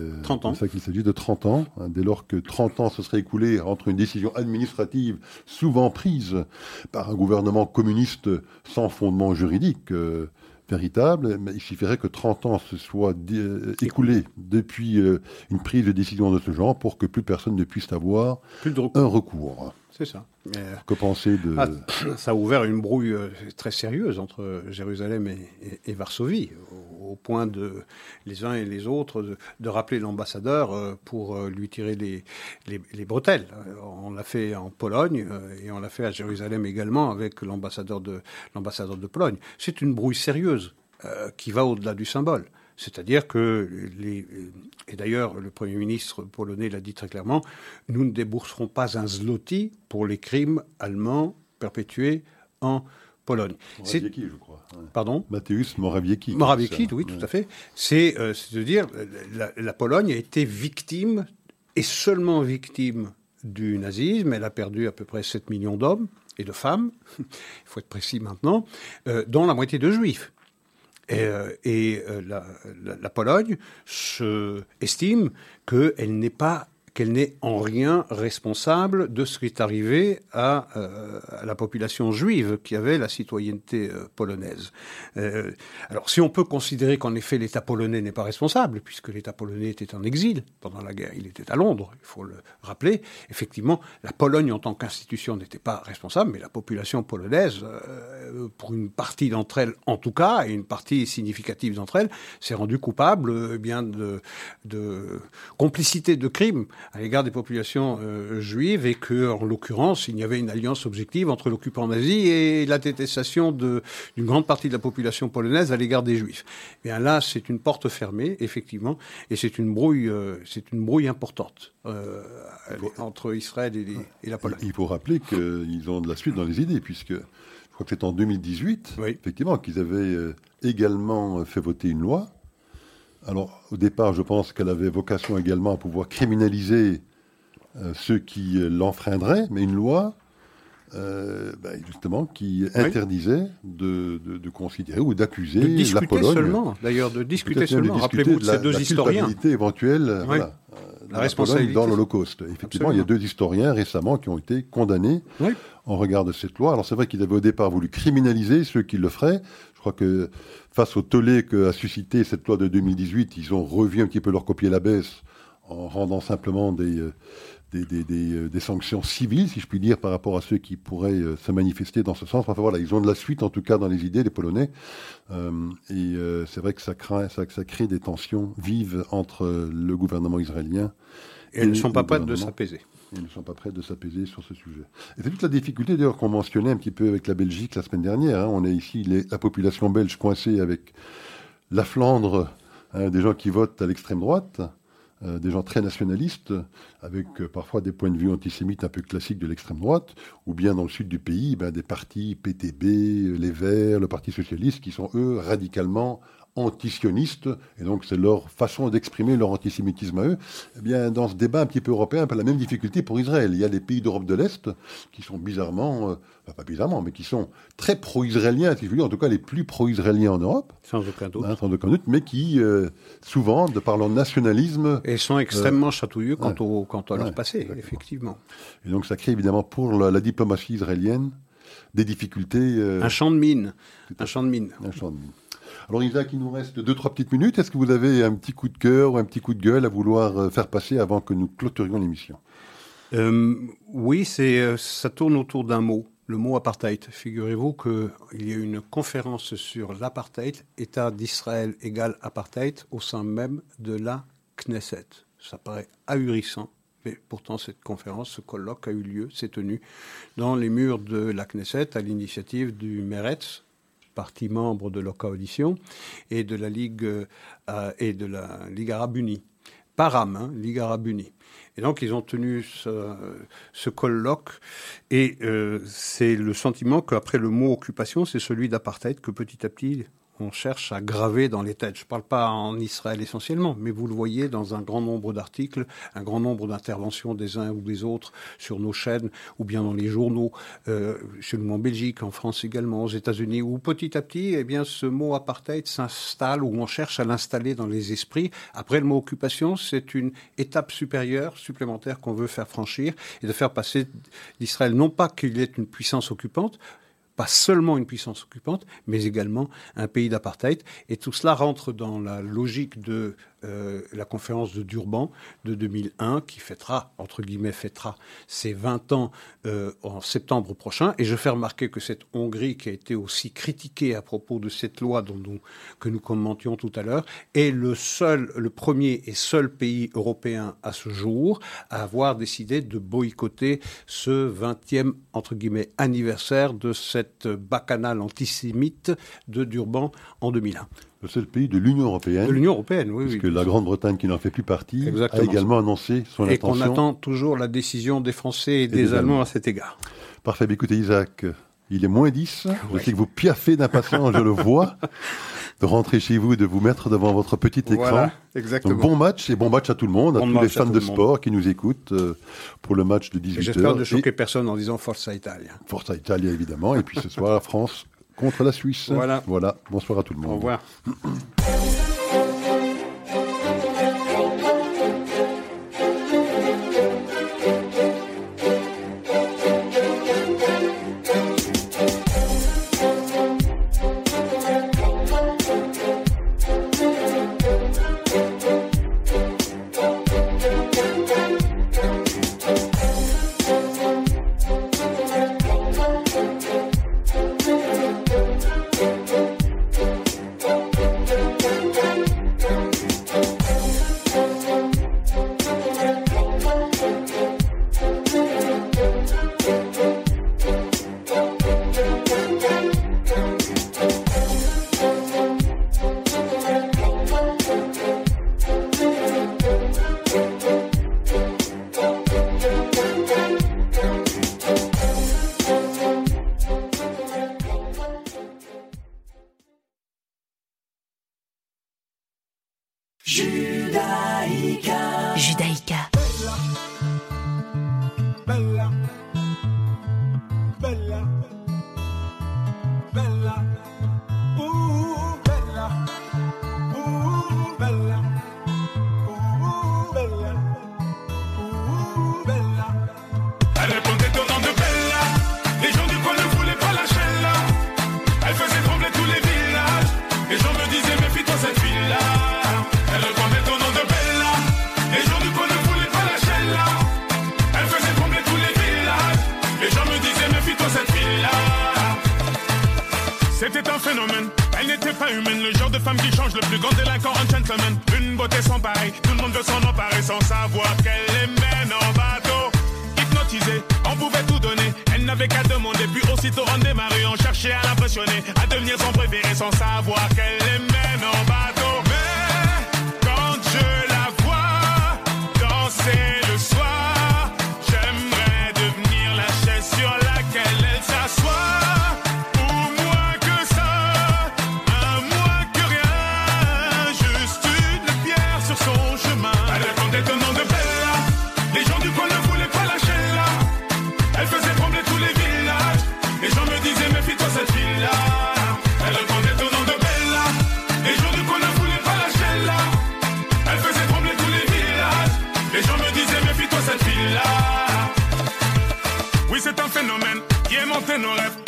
ça qu'il s'agit de 30 ans. Hein, dès lors que 30 ans se seraient écoulés entre une décision administrative souvent prise par un gouvernement communiste sans fondement juridique euh, véritable, il suffirait que 30 ans se soient euh, écoulés depuis euh, une prise de décision de ce genre pour que plus personne ne puisse avoir un recours. C'est ça. Euh, que penser de... Ah, ça a ouvert une brouille euh, très sérieuse entre Jérusalem et, Varsovie, au, point de les uns et les autres de, rappeler l'ambassadeur euh, pour lui tirer les, les, bretelles. On l'a fait en Pologne et on l'a fait à Jérusalem également avec l'ambassadeur de, l'ambassadeur de Pologne. C'est une brouille sérieuse qui va au-delà du symbole. C'est-à-dire que, les, et d'ailleurs le Premier ministre polonais l'a dit très clairement, nous ne débourserons pas un zloty pour les crimes allemands perpétués en Pologne. Morawiecki, je crois. Pardon Mateusz Morawiecki. Morawiecki, oui, tout à fait. C'est euh, de dire la, la Pologne a été victime, et seulement victime, du nazisme. Elle a perdu à peu près 7 millions d'hommes et de femmes, il faut être précis maintenant, euh, dont la moitié de juifs. Et, euh, euh, la, la, Pologne se estime qu'elle n'est pas qu'elle n'est en rien responsable de ce qui est arrivé à, euh, la population juive qui avait la citoyenneté euh, polonaise. Euh, alors si on peut considérer qu'en effet l'État polonais n'est pas responsable, puisque l'État polonais était en exil pendant la guerre, il était à Londres, il faut le rappeler, effectivement la Pologne en tant qu'institution n'était pas responsable, mais la population polonaise, pour une partie d'entre elles en tout cas, et une partie significative d'entre elles, s'est rendue coupable eh bien de, de complicité de crimes à l'égard des populations euh, juives et que, en l'occurrence, il y avait une alliance objective entre l'occupant nazi et la détestation d'une grande partie de la population polonaise à l'égard des juifs. Et bien là, c'est une porte fermée, effectivement, et c'est une brouille, euh, c'est une brouille importante euh, entre Israël et, la Pologne. Il faut rappeler qu'ils ont de la suite dans les idées, puisque je crois que c'est en 2018, effectivement, qu'ils avaient également fait voter une loi alors, au départ, je pense qu'elle avait vocation également à pouvoir criminaliser euh, ceux qui euh, l'enfreindraient, mais une loi, euh, ben, justement, qui interdisait de, considérer ou d'accuser la Pologne. seulement, d'ailleurs, de discuter seulement. Rappelez-vous de, ces deux historiens. éventuelle, la, responsabilité dans l'Holocauste. Effectivement, il y a deux historiens récemment qui ont été condamnés en regard de cette loi. Alors c'est vrai qu'ils avaient au départ voulu criminaliser ceux qui le feraient. Je crois que face au tollé qu'a suscité cette loi de 2018, ils ont revu un petit peu leur copier la baisse en rendant simplement des, euh, euh, des, sanctions civiles, si je puis dire, par rapport à ceux qui pourraient euh, se manifester dans ce sens. Enfin voilà, ils ont de la suite, en tout cas, dans les idées, les Polonais. et c'est vrai que ça, craint, ça, ça crée des tensions vives entre le gouvernement israélien et, elles ne sont pas prêtes de s'apaiser. Ils ne sont pas prêts de s'apaiser sur ce sujet. Et c'est toute la difficulté d'ailleurs qu'on mentionnait un petit peu avec la Belgique la semaine dernière. Hein. On est ici la population belge coincée avec la Flandre, hein, des gens qui votent à l'extrême droite, euh, des gens très nationalistes, avec euh, parfois des points de vue antisémites un peu classiques de l'extrême droite, ou bien dans le sud du pays, ben, des partis PTB, les Verts, le Parti socialiste, qui sont eux radicalement antisionistes, et donc c'est leur façon d'exprimer leur antisémitisme à eux, eh bien, dans ce débat un petit peu européen, pas la même difficulté pour Israël. Il y a les pays d'Europe de l'Est qui sont bizarrement, euh, pas bizarrement, mais qui sont très pro-israéliens, si je veux dire, en tout cas les plus pro-israéliens en Europe. Sans aucun doute. Hein, sans aucun doute, mais qui, euh, souvent, de par leur nationalisme... Et sont extrêmement euh, chatouilleux quant, au, quant à leur passé, effectivement. Et donc ça crée évidemment pour la, diplomatie israélienne des difficultés... un champ de mine. Un champ de mine. Un champ de mine. Alors Isaac, il nous reste deux, trois petites minutes. Est-ce que vous avez un petit coup de cœur ou un petit coup de gueule à vouloir euh, faire passer avant que nous clôturions l'émission? Euh, Oui, c'est, euh, ça tourne autour d'un mot, le mot apartheid. Figurez-vous qu'il y a une conférence sur l'apartheid, État d'Israël égale apartheid, au sein même de la Knesset. Ça paraît ahurissant, mais pourtant, cette conférence, ce colloque a eu lieu, s'est tenu dans les murs de la Knesset à l'initiative du Meretz, partie membre de la coalition, et de la Ligue, euh, et de la Ligue arabe unie. PARAM, hein, Ligue arabe unie. Et donc, ils ont tenu ce, ce colloque. Et euh, c'est le sentiment qu'après le mot occupation, c'est celui d'apartheid que petit à petit, on cherche à graver dans les têtes. Je ne parle pas en Israël essentiellement, mais vous le voyez dans un grand nombre d'articles, un grand nombre d'interventions des uns ou des autres sur nos chaînes, ou bien dans les journaux, euh, nous en Belgique, en France également, aux États-Unis, où petit à petit, eh bien, ce mot apartheid s'installe, ou on cherche à l'installer dans les esprits. Après, le mot occupation, c'est une étape supérieure, supplémentaire qu'on veut faire franchir, et de faire passer d'Israël, non pas qu'il ait une puissance occupante, pas seulement une puissance occupante, mais également un pays d'apartheid. Et tout cela rentre dans la logique de euh, la conférence de Durban de 2001, qui fêtera, entre guillemets, fêtera ses 20 ans euh, en septembre prochain. Et je fais remarquer que cette Hongrie, qui a été aussi critiquée à propos de cette loi dont, que nous commentions tout à l'heure, est le seul, le premier et seul pays européen à ce jour à avoir décidé de boycotter ce 20e, entre guillemets, anniversaire de cette bacchanale antisémite de Durban en 2001 le seul pays de l'Union européenne. De l'Union européenne, oui. Puisque la Grande-Bretagne, qui n'en fait plus partie, a également annoncé son intention. Et qu'on attend toujours la décision des Français et, des, Allemands à cet égard. Parfait. Écoutez, Isaac, il est moins 10. Je sais que vous piaffez d'impatience, je le vois, de rentrer chez vous, de vous mettre devant votre petit écran. Voilà, exactement. bon match et bon match à tout le monde, à tous les fans de sport qui nous écoutent euh, pour le match de 18h. J'espère ne choquer personne en disant Forza Italia. Forza Italia, évidemment. Et puis ce soir, France contre la Suisse. Voilà. Voilà. Bonsoir à tout le monde. Au revoir.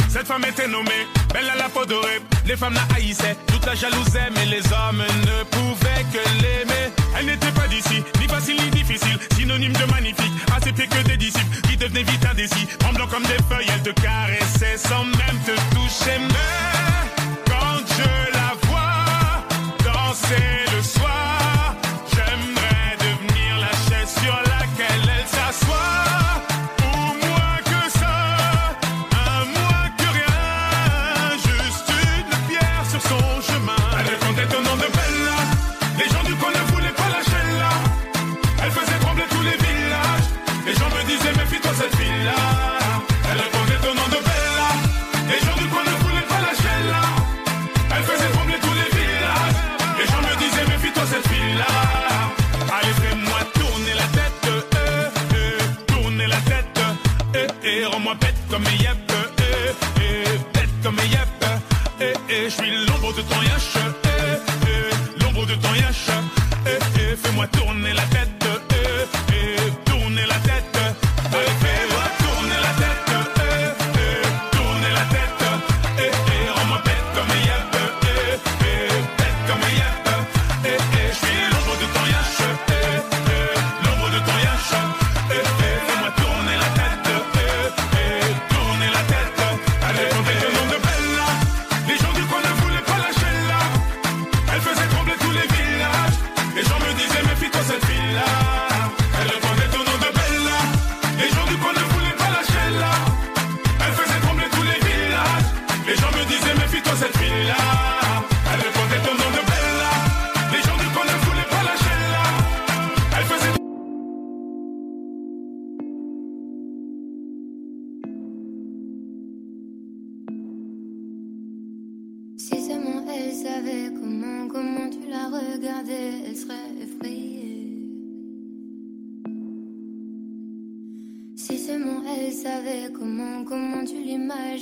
Cette femme était nommée, belle à la peau dorée. Les femmes la haïssaient, toute la jalousaient, mais les hommes ne pouvaient que l'aimer. Elle n'était pas d'ici, ni facile ni difficile, synonyme de magnifique, à ses pieds que des disciples qui devenaient vite indécis, tremblant comme des feuilles, elle te caressait sans même te toucher. Mais quand je la vois danser le soir.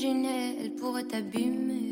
Elle pourrait t'abîmer.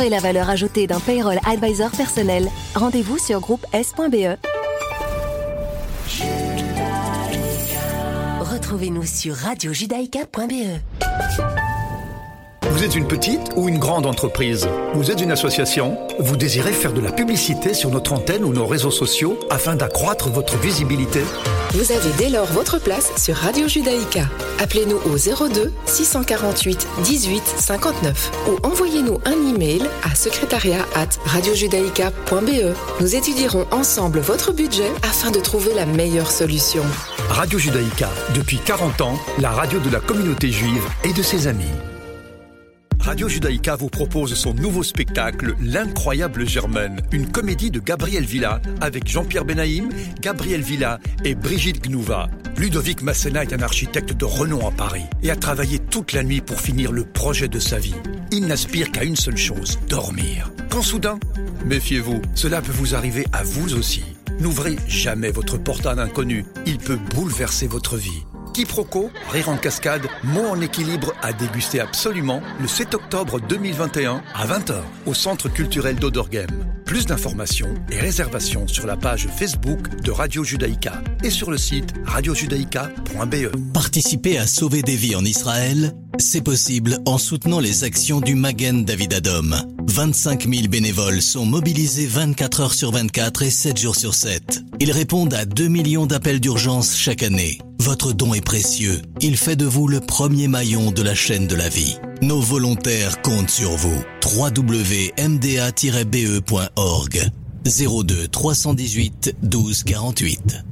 Découvrez la valeur ajoutée d'un payroll advisor personnel. Rendez-vous sur groupe S.be. Retrouvez-nous sur radiojudaïka.be. Vous êtes une petite ou une grande entreprise? Vous êtes une association? Vous désirez faire de la publicité sur notre antenne ou nos réseaux sociaux afin d'accroître votre visibilité? Vous avez dès lors votre place sur Radio Judaïka. Appelez-nous au 02 648 18 59 ou envoyez-nous un email à secrétariat at radiojudaïka.be. Nous étudierons ensemble votre budget afin de trouver la meilleure solution. Radio Judaïka, depuis 40 ans, la radio de la communauté juive et de ses amis. Radio Judaïka vous propose son nouveau spectacle L'incroyable Germaine, une comédie de Gabriel Villa avec Jean-Pierre Benaïm, Gabriel Villa et Brigitte Gnouva. Ludovic Masséna est un architecte de renom à Paris et a travaillé toute la nuit pour finir le projet de sa vie. Il n'aspire qu'à une seule chose, dormir. Quand soudain, méfiez-vous, cela peut vous arriver à vous aussi. N'ouvrez jamais votre porte à un inconnu, il peut bouleverser votre vie. Quiproquo, rire en cascade, mots en équilibre à déguster absolument le 7 octobre 2021 à 20h au Centre culturel d'Odorgem. Plus d'informations et réservations sur la page Facebook de Radio Judaïka et sur le site radiojudaïka.be. Participer à sauver des vies en Israël, c'est possible en soutenant les actions du Magen David Adom. 25 000 bénévoles sont mobilisés 24 heures sur 24 et 7 jours sur 7. Ils répondent à 2 millions d'appels d'urgence chaque année. Votre don est précieux. Il fait de vous le premier maillon de la chaîne de la vie. Nos volontaires comptent sur vous. www.mda-be.org 02 318 12 48